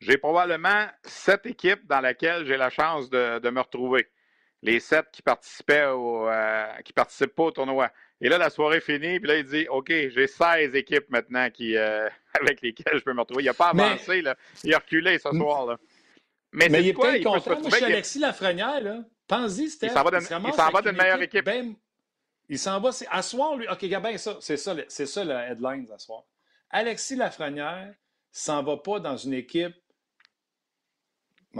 j'ai probablement sept équipes dans lesquelles j'ai la chance de, me retrouver. Les sept qui participaient au, euh, qui participent pas au tournoi. Et là, la soirée finie, puis là, il dit OK, j'ai 16 équipes maintenant qui, euh, [laughs] avec lesquelles je peux me retrouver. Il n'a pas avancé, là. il a reculé ce soir. Là. Mais, mais il est quoi? Il content. Moi, je suis Alexis Lafrenière. Là. Pense-y, c'était. Il s'en va d'une meilleure équipe. Il s'en va. À soir, lui. OK, Gabin, ça, c'est ça, c'est ça le headline à soir. Alexis Lafrenière s'en va pas dans une équipe,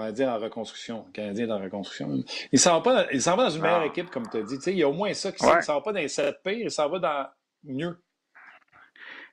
va dire en reconstruction. Le Canadien est en reconstruction. Il s'en va, il s'en va dans une meilleure ah. équipe, comme tu as dit. il y a au moins ça qui s'en va pas dans les 7 p il s'en va dans mieux.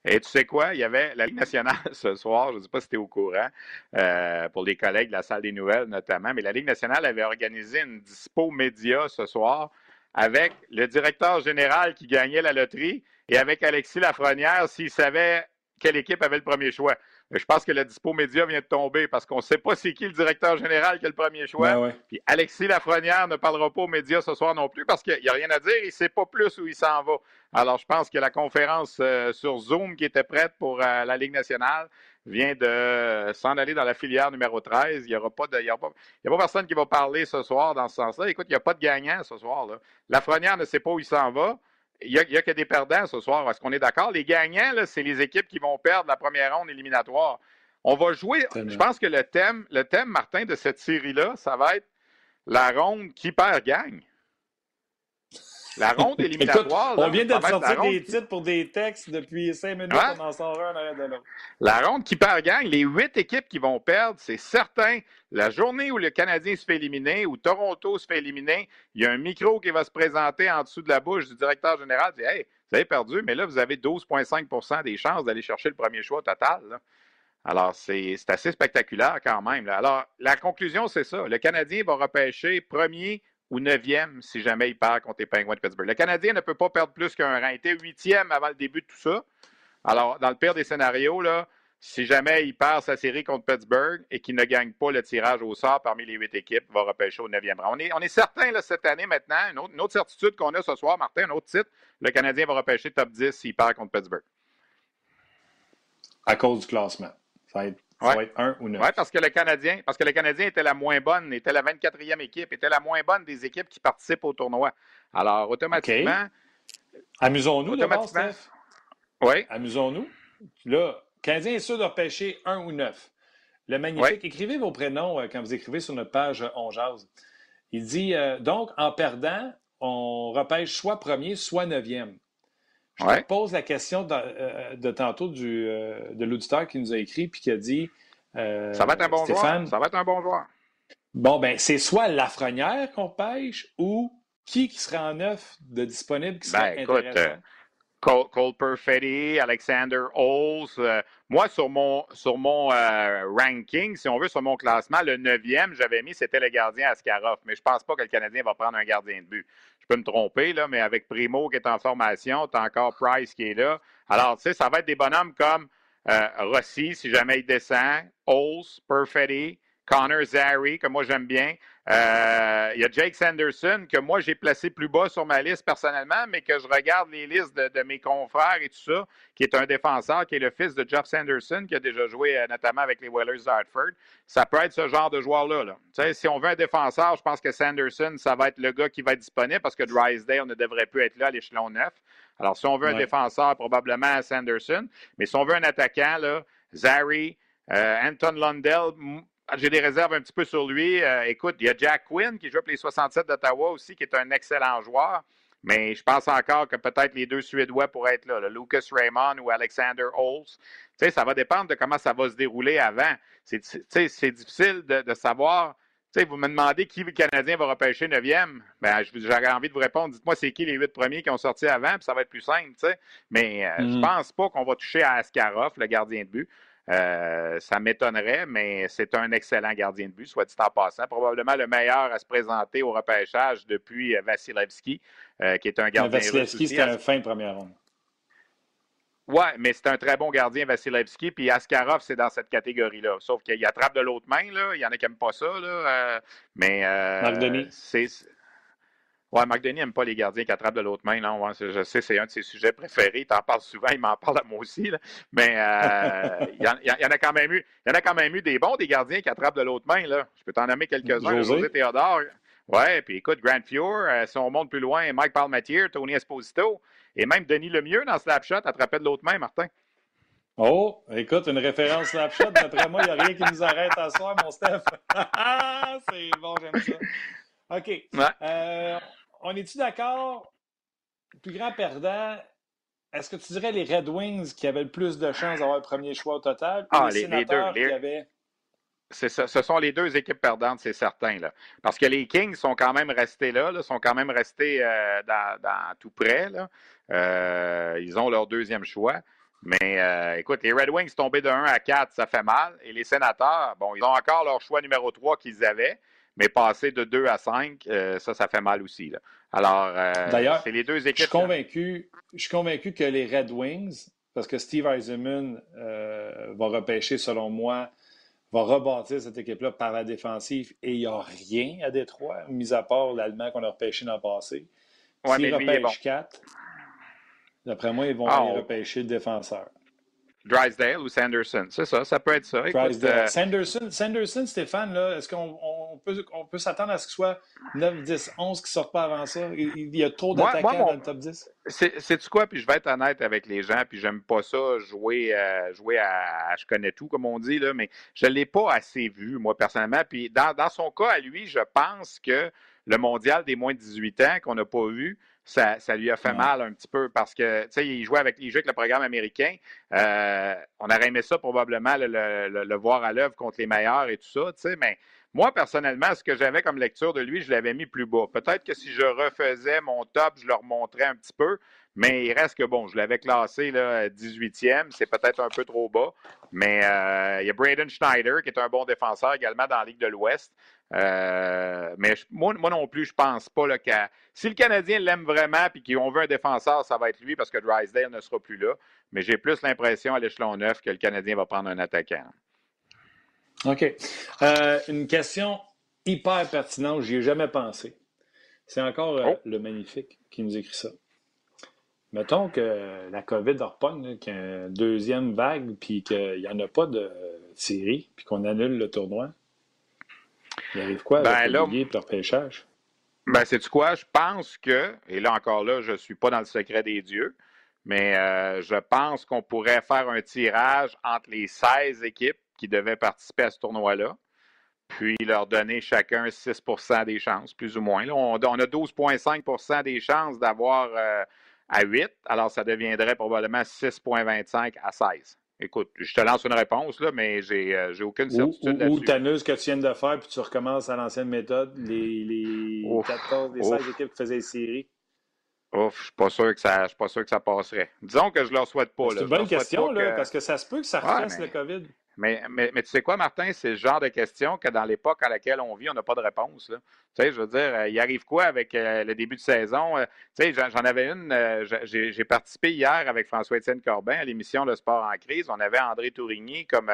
Et tu sais quoi? Il y avait la Ligue nationale [laughs] ce soir, je ne sais pas si tu es au courant, euh, pour les collègues de la salle des nouvelles notamment, mais la Ligue nationale avait organisé une dispo média ce soir avec le directeur général qui gagnait la loterie et avec Alexis Lafrenière s'il savait quelle équipe avait le premier choix. Je pense que le dispo média vient de tomber parce qu'on ne sait pas c'est qui le directeur général qui a le premier choix. Ben Puis Alexis Lafrenière ne parlera pas aux médias ce soir non plus parce qu'il n'y a rien à dire. Il ne sait pas plus où il s'en va. Alors, je pense que la conférence euh, sur Zoom qui était prête pour euh, la Ligue nationale, vient de s'en aller dans la filière numéro 13. Il n'y aura pas de, il y a pas, il y a pas personne qui va parler ce soir dans ce sens-là. Écoute, il n'y a pas de gagnant ce soir. Là. Lafrenière ne sait pas où il s'en va. Il n'y a, a, que des perdants ce soir. Est-ce qu'on est d'accord? Les gagnants, c'est les équipes qui vont perdre la première ronde éliminatoire. On va jouer. Je pense que le thème, le thème, Martin, de cette série-là, ça va être la ronde qui perd gagne. La ronde [laughs] éliminatoire. on vient de sortir des titres pour des textes depuis cinq minutes, on en sort un en de l'autre. La ronde qui perd gagne, les huit équipes qui vont perdre, c'est certain. La journée où le Canadien se fait éliminer, où Toronto se fait éliminer, il y a un micro qui va se présenter en dessous de la bouche du directeur général. Il dit Hey, vous avez perdu, mais là, vous avez 12,5% des chances d'aller chercher le premier choix total. Alors, c'est assez spectaculaire quand même. Alors, la conclusion, c'est ça. Le Canadien va repêcher premier ou neuvième si jamais il perd contre les Penguins de Pittsburgh. Le Canadien ne peut pas perdre plus qu'un rang. Il était huitième avant le début de tout ça. Alors, dans le pire des scénarios, là, si jamais il perd sa série contre Pittsburgh et qu'il ne gagne pas le tirage au sort parmi les huit équipes, il va repêcher au neuvième rang. On est, on est certain là, cette année maintenant, une autre, une autre certitude qu'on a ce soir, Martin, un autre titre, le Canadien va repêcher top 10 s'il perd contre Pittsburgh. À cause du classement. Ça va être, un ou neuf. Oui, parce que le Canadien, parce que le Canadien était la moins bonne, était la 24e équipe, était la moins bonne des équipes qui participent au tournoi. Alors, automatiquement. Amusons-nous Steph. Oui. Amusons-nous. Là, Canadien est sûr de repêcher un ou neuf. Le magnifique. Écrivez vos prénoms euh, quand vous écrivez sur notre page euh, On Jase. Il dit euh, donc, en perdant, on repêche soit premier, soit neuvième. Je te pose la question euh, de, tantôt du, euh, de l'auditeur qui nous a écrit puis qui a dit euh, Ça va être un bon joueur. Ça va être un bon joueur. Bon, ben, c'est soit Lafrenière qu'on pêche ou qui qui sera en neuf de disponible qui sera ben, intéressant? Cole, Cole Perfetti, Alexander Oles. Euh, moi, sur mon, sur mon euh, ranking, si on veut, sur mon classement, le neuvième, j'avais mis, c'était le gardien Askarov. Mais je ne pense pas que le Canadien va prendre un gardien de but. Peux me tromper, là, mais avec Primo qui est en formation, tu as encore Price qui est là. Alors, tu sais, ça va être des bonhommes comme euh, Rossi, si jamais il descend, Oles, Perfetti, Connor Zary, que moi j'aime bien. Euh, il y a Jake Sanderson, que moi j'ai placé plus bas sur ma liste personnellement, mais que je regarde les listes de, mes confrères et tout ça, qui est un défenseur, qui est le fils de Jeff Sanderson, qui a déjà joué euh, notamment avec les Whalers d'Hartford. Ça peut être ce genre de joueur-là. Là. Si on veut un défenseur, je pense que Sanderson, ça va être le gars qui va être disponible parce que Drysdale ne devrait plus être là à l'échelon 9. Alors, si on veut un défenseur, probablement Sanderson. Mais si on veut un attaquant, là, Zary, euh, Anton Lundell, j'ai des réserves un petit peu sur lui. Euh, écoute, il y a Jack Quinn qui joue pour les 67 d'Ottawa aussi, qui est un excellent joueur. Mais je pense encore que peut-être les deux Suédois pourraient être là, Lucas Raymond ou Alexander Holtz. Tu sais, ça va dépendre de comment ça va se dérouler avant. C'est difficile de, savoir. Tu sais, vous me demandez qui le Canadien va repêcher 9e. Ben, j'aurais envie de vous répondre. Dites-moi, c'est qui les huit premiers qui ont sorti avant, puis ça va être plus simple. Tu sais. Mais euh, je mm-hmm. pense pas qu'on va toucher à Askarov, le gardien de but. Euh, ça m'étonnerait, mais c'est un excellent gardien de but, soit dit en passant. Probablement le meilleur à se présenter au repêchage depuis euh, Vasilevski, euh, qui est un gardien de Vasilevski, c'était un fin de première ronde. Oui, mais c'est un très bon gardien, Vasilevski. Puis Askarov, c'est dans cette catégorie-là. Sauf qu'il attrape de l'autre main. Là. Il y en a qui n'aiment pas ça. Là. mais c'est Ouais, McDonnie n'aime pas les gardiens qui attrapent de l'autre main. Là. je sais, c'est un de ses sujets préférés. Il t'en parle souvent, il m'en parle à moi aussi. Mais euh, [laughs] il, y en, a quand même eu, il y en a quand même eu des bons des gardiens qui attrapent de l'autre main. Là. Je peux t'en nommer quelques-uns. José. Théodore. Ouais, puis écoute, Grant Fuhr, euh, si on monte plus loin, Mike Palmatier, Tony Esposito, et même Denis Lemieux dans Slapshot attrapait de l'autre main, Martin. Oh, écoute, une référence Slapshot. D'après moi, il n'y a rien qui nous arrête à soir, mon Steph. [laughs] c'est bon, j'aime ça. OK. Ouais. Euh, on est-tu d'accord? Le plus grand perdant, est-ce que tu dirais les Red Wings qui avaient le plus de chances d'avoir le premier choix au total? Ah, les, les, deux. Les... Ce sont les deux équipes perdantes, c'est certain. Là. Parce que les Kings sont quand même restés là, sont quand même restés euh, dans, tout près. Là. Euh, ils ont leur deuxième choix. Mais euh, écoute, les Red Wings tombés de 1 à 4, ça fait mal. Et les sénateurs, bon, ils ont encore leur choix numéro 3 qu'ils avaient. Mais passer de 2 à 5, euh, ça, ça fait mal aussi. Là. Alors, euh, c'est les deux équipes. Je suis, convaincu, je suis convaincu que les Red Wings, parce que Steve Eisenman euh, va repêcher, selon moi, va rebâtir cette équipe-là par la défensive et il n'y a rien à Détroit, mis à part l'Allemand qu'on a repêché dans le passé. Ouais, S'ils repêchent 4, d'après moi, ils vont ah, repêcher le défenseur. Drysdale ou Sanderson. C'est ça, ça peut être ça. Euh, Sanderson, Sanderson, Stéphane, est-ce qu'on peut, on peut s'attendre à ce qu'il soit 9, 10, 11 qui ne sortent pas avant ça? Il, y a trop d'attaquants dans le top 10? C'est-tu quoi? Puis je vais être honnête avec les gens, puis j'aime pas ça, jouer, euh, jouer à, je connais tout, comme on dit, là, mais je ne l'ai pas assez vu, moi, personnellement. Puis dans, dans son cas, à lui, je pense que le mondial des moins de 18 ans qu'on n'a pas vu, ça, lui a fait mal un petit peu parce que, tu sais, il jouait avec, il jouait avec le programme américain. Euh, on aurait aimé ça probablement le, le, voir à l'œuvre contre les meilleurs et tout ça, tu sais, mais moi, personnellement, ce que j'avais comme lecture de lui, je l'avais mis plus bas. Peut-être que si je refaisais mon top, je le remonterais un petit peu, mais il reste que, bon, je l'avais classé là, 18e, c'est peut-être un peu trop bas, mais euh, il y a Braden Schneider, qui est un bon défenseur également dans la Ligue de l'Ouest. Euh, mais moi, non plus, je pense pas là, qu'à. Si le Canadien l'aime vraiment et qu'on veut un défenseur, ça va être lui parce que Drysdale ne sera plus là. Mais j'ai plus l'impression à l'échelon neuf que le Canadien va prendre un attaquant. OK. Euh, une question hyper pertinente, j'y ai jamais pensé. C'est encore euh, oh. le magnifique qui nous écrit ça. Mettons que la COVID repogne, qu'il y a une deuxième vague, puis qu'il n'y en a pas de série, puis qu'on annule le tournoi. Il arrive quoi avec ben, le leur pêchage? Ben, c'est quoi? Je pense que, et là encore là, je ne suis pas dans le secret des dieux, mais euh, je pense qu'on pourrait faire un tirage entre les 16 équipes qui devaient participer à ce tournoi-là, puis leur donner chacun 6% des chances, plus ou moins. on, a 12,5% des chances d'avoir euh, à 8, alors ça deviendrait probablement 6,25 à 16. Écoute, je te lance une réponse, là, mais j'ai euh, aucune certitude là-dessus. Ou tu amuses que tu viens de faire, puis tu recommences à l'ancienne méthode, les, les 14, les 16 équipes qui faisaient les séries. Ouf, je suis pas sûr que ça, je suis pas sûr que ça passerait. Disons que je leur souhaite pas. C'est une bonne question, là, parce que ça se peut que ça refasse le COVID. Mais, tu sais quoi, Martin, c'est le genre de question que dans l'époque à laquelle on vit, on n'a pas de réponse. Tu sais, je veux dire, euh, il arrive quoi avec euh, le début de saison? Euh, tu sais, j'en avais une, j'ai participé hier avec François-Étienne Corbin à l'émission Le Sport en crise. On avait André Tourigny comme,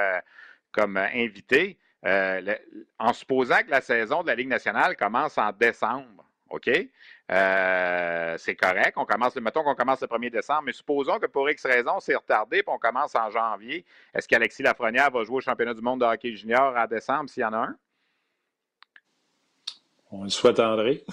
comme invité, en supposant que la saison de la Ligue nationale commence en décembre. OK? Euh, c'est correct. On commence, mettons qu'on commence le 1er décembre, mais supposons que pour X raison, c'est retardé et on commence en janvier. Est-ce qu'Alexis Lafrenière va jouer au championnat du monde de hockey junior en décembre s'il y en a un? On le souhaite André.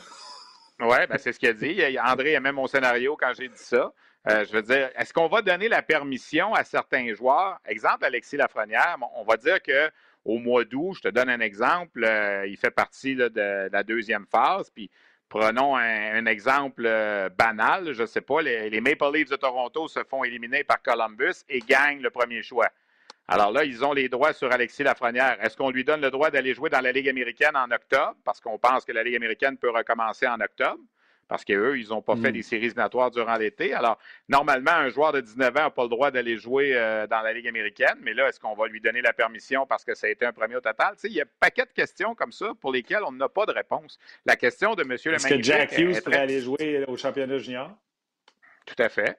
Oui, ben c'est ce qu'il a dit. André aimait mon scénario quand j'ai dit ça. Euh, je veux dire, est-ce qu'on va donner la permission à certains joueurs? Exemple, Alexis Lafrenière, on va dire que au mois d'août, je te donne un exemple, euh, il fait partie de, la deuxième phase, puis Prenons un, exemple euh, banal, je ne sais pas, les, Maple Leafs de Toronto se font éliminer par Columbus et gagnent le premier choix. Alors là, ils ont les droits sur Alexis Lafrenière. Est-ce qu'on lui donne le droit d'aller jouer dans la Ligue américaine en octobre, parce qu'on pense que la Ligue américaine peut recommencer en octobre? Parce qu'eux, ils n'ont pas fait mm. des séries éliminatoires durant l'été. Alors, normalement, un joueur de 19 ans n'a pas le droit d'aller jouer euh, dans la Ligue américaine, mais là, est-ce qu'on va lui donner la permission parce que ça a été un premier au total? il y a un paquet de questions comme ça pour lesquelles on n'a pas de réponse. La question de M. le Est-ce que Jack Hughes pourrait aller jouer au championnat junior? Tout à fait.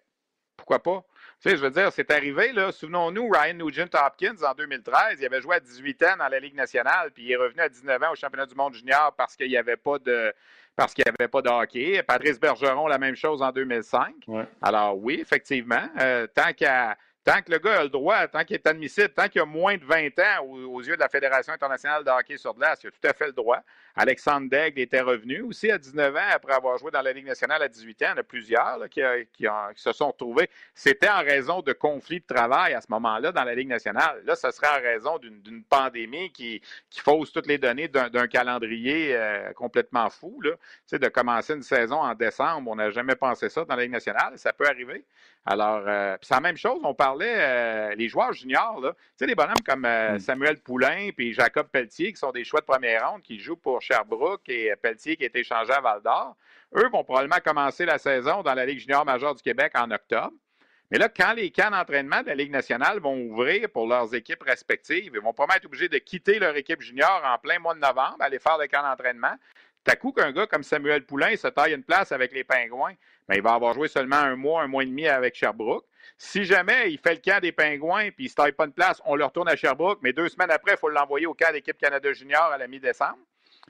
Pourquoi pas? Tu sais, je veux dire, c'est arrivé, là, souvenons-nous, Ryan Nugent Hopkins, en 2013, il avait joué à 18 ans dans la Ligue nationale, puis il est revenu à 19 ans au championnat du monde junior parce qu'il n'y avait pas de parce qu'il n'y avait pas de hockey. Patrice Bergeron, la même chose en 2005. Alors oui, effectivement, euh, tant qu'à Tant que le gars a le droit, tant qu'il est admissible, tant qu'il a moins de 20 ans aux, yeux de la Fédération internationale de hockey sur glace, il a tout à fait le droit. Alexandre Daigle était revenu aussi à 19 ans après avoir joué dans la Ligue nationale à 18 ans. Il y en a plusieurs qui, se sont retrouvés. C'était en raison de conflits de travail à ce moment-là dans la Ligue nationale. Là, ce serait en raison d'une pandémie qui, fausse toutes les données d'un calendrier euh, complètement fou. De commencer une saison en décembre, on n'a jamais pensé ça dans la Ligue nationale. Ça peut arriver. Alors, euh, c'est la même chose. On parlait, euh, les joueurs juniors, là, tu sais, des bonhommes comme euh, mm. Samuel Poulain et Jacob Pelletier, qui sont des choix de première ronde, qui jouent pour Sherbrooke et Pelletier qui été échangé à Val d'Or. Eux vont probablement commencer la saison dans la Ligue junior majeure du Québec en octobre. Mais là, quand les camps d'entraînement de la Ligue nationale vont ouvrir pour leurs équipes respectives, ils vont probablement être obligés de quitter leur équipe junior en plein mois de novembre, aller faire le camp d'entraînement. T'as coup qu'un gars comme Samuel Poulain se taille une place avec les Pingouins, ben, il va avoir joué seulement un mois, un mois et demi avec Sherbrooke. Si jamais il fait le camp des Pingouins puis il ne se taille pas une place, on le retourne à Sherbrooke, mais deux semaines après, il faut l'envoyer au camp d'équipe Canada Junior à la mi-décembre.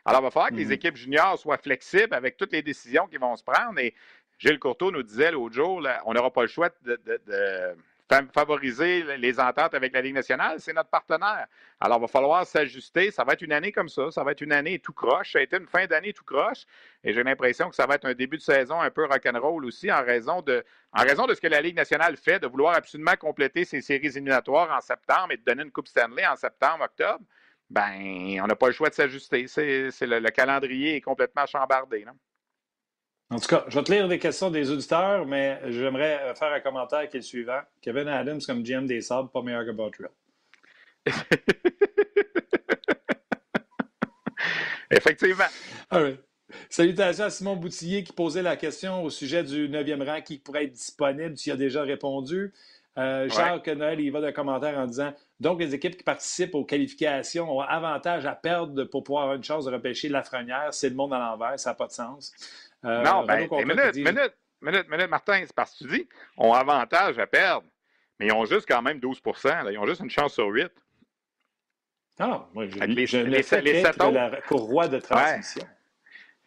Alors, il va falloir que les mhm. équipes juniors soient flexibles avec toutes les décisions qui vont se prendre. Et Gilles Courteau nous disait l'autre jour, on n'aura pas le choix de, favoriser les ententes avec la Ligue nationale, c'est notre partenaire. Alors, il va falloir s'ajuster. Ça va être une année comme ça. Ça va être une année tout croche. Ça a été une fin d'année tout croche. Et j'ai l'impression que ça va être un début de saison un peu rock'n'roll aussi en raison de, en raison de ce que la Ligue nationale fait, de vouloir absolument compléter ses séries éliminatoires en septembre et de donner une Coupe Stanley en septembre, octobre. Ben, on n'a pas le choix de s'ajuster. C'est, le, le, calendrier est complètement chambardé. Non? En tout cas, je vais te lire des questions des auditeurs, mais j'aimerais faire un commentaire qui est le suivant. Kevin Adams comme GM des Sabres, pas meilleur que Bottrill. [laughs] Effectivement. Salutations à Simon Boutillier qui posait la question au sujet du 9e rang qui pourrait être disponible. Tu y as déjà répondu. Euh, Jacques Noël, il va d'un commentaire en disant Donc, les équipes qui participent aux qualifications ont avantage à perdre pour pouvoir avoir une chance de repêcher Lafrenière. C'est le monde à l'envers, ça n'a pas de sens. Euh, non, ben, minute, minute, minute, minute, Martin, c'est parce que tu dis, ont avantage à perdre, mais ils ont juste quand même 12% Ils ont juste une chance sur 8. Ah, moi, je, les, je les, sept autres, la courroie de transmission.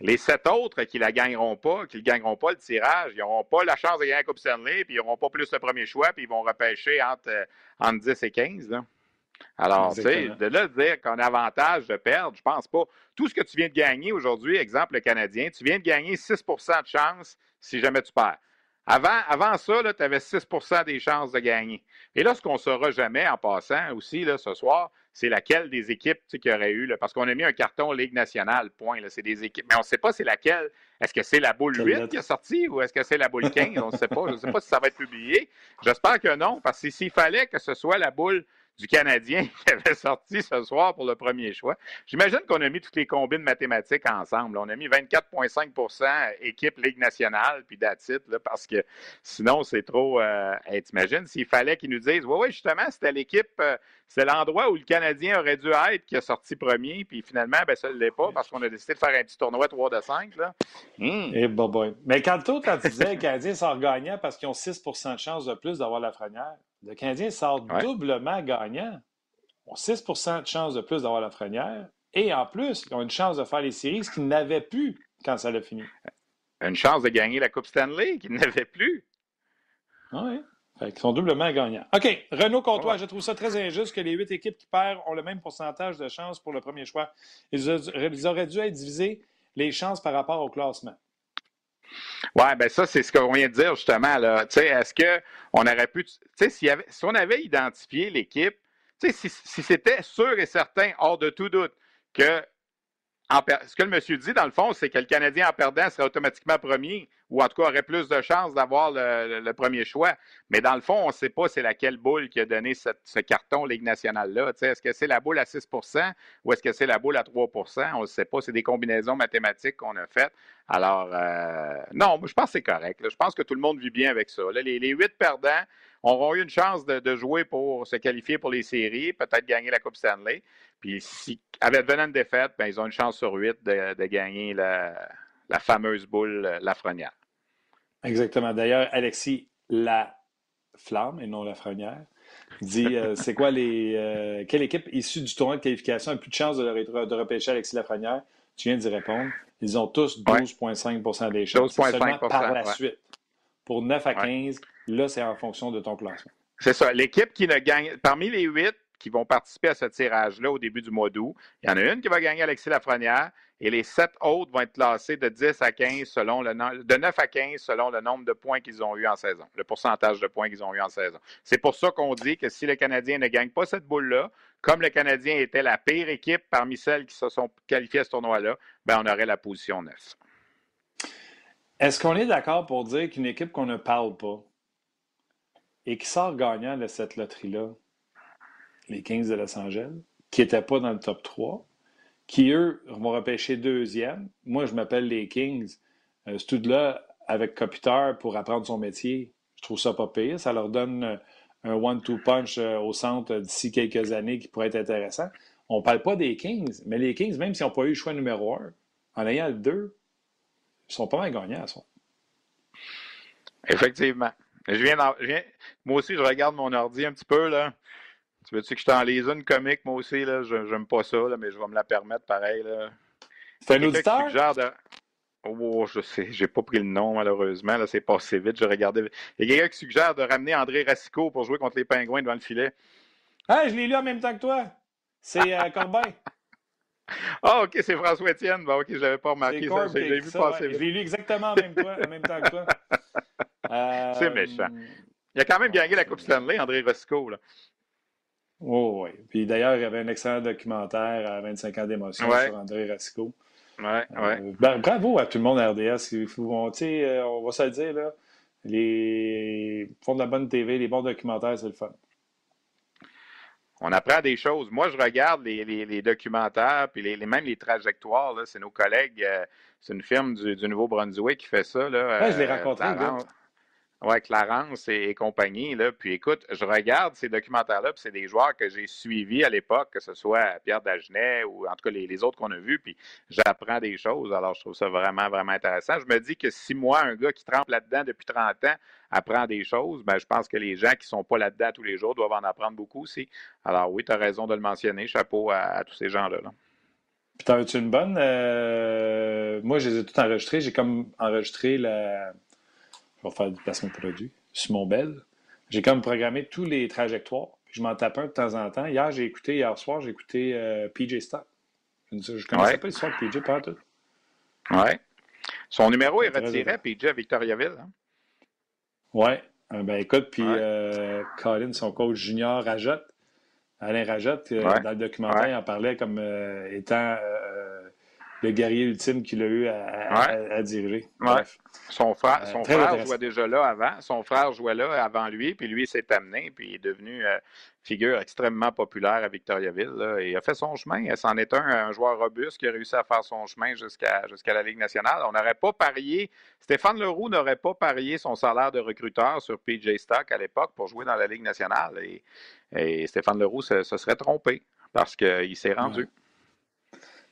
Les sept autres qui ne la gagneront pas, qui ne gagneront pas le tirage, ils n'auront pas la chance de gagner la Coupe Stanley, puis ils n'auront pas plus le premier choix, puis ils vont repêcher entre, euh, entre 10 et 15. Là. Alors, tu sais, de là dire qu'on a avantage de perdre, je pense pas. Tout ce que tu viens de gagner aujourd'hui, exemple le Canadien, tu viens de gagner 6% de chance si jamais tu perds. Avant, avant ça, tu avais 6% des chances de gagner. Et là, ce qu'on ne saura jamais en passant aussi là, ce soir, c'est laquelle des équipes qui aurait eu, là, parce qu'on a mis un carton Ligue nationale, point. C'est des équipes. Mais on ne sait pas c'est laquelle. Est-ce que c'est la boule 8 qui est sortie ou est-ce que c'est la boule 15? On ne sait pas. Je ne sais pas si ça va être publié. J'espère que non, parce que s'il fallait que ce soit la boule du Canadien [laughs] qui avait sorti ce soir pour le premier choix. J'imagine qu'on a mis toutes les combines mathématiques ensemble. On a mis 24,5% équipe Ligue nationale, puis d'attitude, parce que sinon, c'est trop. Euh, T'imagines, s'il fallait qu'ils nous disent Oui, oui, justement, c'était l'équipe, euh, c'est l'endroit où le Canadien aurait dû être qui a sorti premier, puis finalement, ben, ça ne l'est pas parce qu'on a décidé de faire un petit tournoi 3 de 5. Là. Hmm. Et eh, bon, Mais quand, quand tu disais que le Canadien sort gagnant parce qu'ils ont 6% de chance de plus d'avoir la frenière, le Canadien sort doublement gagnant. Ils ont 6% de chance de plus d'avoir la frenière. Et en plus, ils ont une chance de faire les séries, ce qu'ils n'avaient plus quand ça l'a fini. Une chance de gagner la Coupe Stanley qu'ils n'avaient plus. Oui. Ils sont doublement gagnants. OK. Renaud Comtois, je trouve ça très injuste que les huit équipes qui perdent ont le même pourcentage de chances pour le premier choix. Ils auraient dû être divisés les chances par rapport au classement. Oui, bien ça, c'est ce qu'on vient de dire justement. Est-ce qu'on aurait pu. Si, on avait identifié l'équipe, si c'était sûr et certain, hors de tout doute, que ce que le monsieur dit, dans le fond, c'est que le Canadien en perdant serait automatiquement premier, ou en tout cas aurait plus de chances d'avoir le, premier choix. Mais dans le fond, on ne sait pas c'est laquelle boule qui a donné ce carton Ligue nationale-là. Est-ce que c'est la boule à 6% ou est-ce que c'est la boule à 3% On ne sait pas. C'est des combinaisons mathématiques qu'on a faites. Alors, euh, non, je pense que c'est correct. Je pense que tout le monde vit bien avec ça. les, huit perdants auront eu une chance de, jouer pour se qualifier pour les séries, peut-être gagner la Coupe Stanley. Puis si, avec venant de défaite, ben, ils ont une chance sur huit de, gagner la, fameuse boule euh, Lafrenière. Exactement. D'ailleurs, Alexis La Flamme et non Lafrenière dit euh, [laughs] c'est quoi les. Euh, quelle équipe issue du tournoi de qualification a plus de chance de, de repêcher Alexis Lafrenière? Tu viens d'y répondre. Ils ont tous 12,5% des chances. 12,5 par la suite. Pour 9 à 15, là, c'est en fonction de ton classement. C'est ça. L'équipe qui ne gagne. Parmi les huit, qui vont participer à ce tirage-là au début du mois d'août. Il y en a une qui va gagner Alexis Lafrenière et les sept autres vont être classés de 10 à 15 selon le de 9 à 15 selon le nombre de points qu'ils ont eu en saison, le pourcentage de points qu'ils ont eu en saison. C'est pour ça qu'on dit que si le Canadien ne gagne pas cette boule-là, comme le Canadien était la pire équipe parmi celles qui se sont qualifiées à ce tournoi-là, ben on aurait la position 9. Est-ce qu'on est, d'accord pour dire qu'une équipe qu'on ne parle pas et qui sort gagnant de cette loterie-là, les Kings de Los Angeles, qui n'étaient pas dans le top 3, qui, eux, vont repêcher deuxième. Moi, je m'appelle les Kings. Euh, ce tout-là, avec Kopitar pour apprendre son métier, je trouve ça pas pire. Ça leur donne euh, un one-two punch euh, au centre d'ici quelques années qui pourrait être intéressant. On parle pas des Kings, mais les Kings, même s'ils n'ont pas eu le choix numéro un, en ayant le deux, ils sont pas mal gagnants à ça. Effectivement. Je viens, je viens, moi aussi, je regarde mon ordi un petit peu, là. Tu veux-tu que je t'en lise une comique, moi aussi? Là? J'aime pas ça, là, mais je vais me la permettre pareil. Là. C'est un auditeur? Oh, je sais, j'ai pas pris le nom, malheureusement. Là, c'est passé vite. Je regardais. Il y a quelqu'un qui suggère de ramener André Racicot pour jouer contre les Pingouins devant le filet. Ah, je l'ai lu en même temps que toi. C'est euh, [laughs] Corbin. Ah, OK, c'est François Étienne. Bon, OK, je l'avais pas remarqué. Ça, j'ai vu passer vite. Je l'ai lu exactement en même, en même temps que toi. [laughs] c'est méchant. Il a quand même gagné la Coupe Stanley, André Racicot. Là. Oh, oui. Puis d'ailleurs, il y avait un excellent documentaire à 25 ans d'émotion sur André Racicot. Ouais, ouais. Euh, bravo à tout le monde à RDS. On, euh, on va se le dire, là, les font de la bonne TV, les bons documentaires, c'est le fun. On apprend des choses. Moi, je regarde les, les, documentaires, puis les, même les trajectoires. C'est nos collègues, euh, c'est une firme du, du Nouveau-Brunswick qui fait ça. Là, je l'ai rencontré. Ouais, Clarence et, compagnie. Là. Puis écoute, je regarde ces documentaires-là, puis c'est des joueurs que j'ai suivis à l'époque, que ce soit Pierre Dagenet ou en tout cas les, autres qu'on a vus, puis j'apprends des choses. Alors, je trouve ça vraiment, vraiment intéressant. Je me dis que si moi, un gars qui trempe là-dedans depuis 30 ans, apprend des choses, ben, je pense que les gens qui ne sont pas là-dedans tous les jours doivent en apprendre beaucoup aussi. Alors oui, tu as raison de le mentionner. Chapeau à, tous ces gens-là. Puis t'en as-tu une bonne? Euh, moi, je les ai toutes enregistrées. J'ai comme enregistré la je vais faire du placement de produit sur mon bel. J'ai comme programmé tous les trajectoires. je m'en tape un de temps en temps. Hier, j'ai écouté, hier soir, j'ai écouté euh, PJ Stock. Je ne connaissais pas l'histoire de PJ, pas tout. Oui. Son numéro est retiré, PJ, à Victoriaville. Hein? Oui. Euh, ben écoute, puis euh, Colin, son coach junior, rajoute. Alain Rajotte, dans le documentaire, il en parlait comme étant le guerrier ultime qu'il a eu à, diriger. Son frère, euh, son frère jouait déjà là avant. Son frère jouait là avant lui, puis lui s'est amené, puis il est devenu euh, figure extrêmement populaire à Victoriaville. il a fait son chemin. C'en est un, un joueur robuste qui a réussi à faire son chemin jusqu'à jusqu'à la Ligue nationale. On n'aurait pas parié, Stéphane Leroux n'aurait pas parié son salaire de recruteur sur PJ Stock à l'époque pour jouer dans la Ligue nationale. Et, Stéphane Leroux se, serait trompé parce qu'il s'est rendu.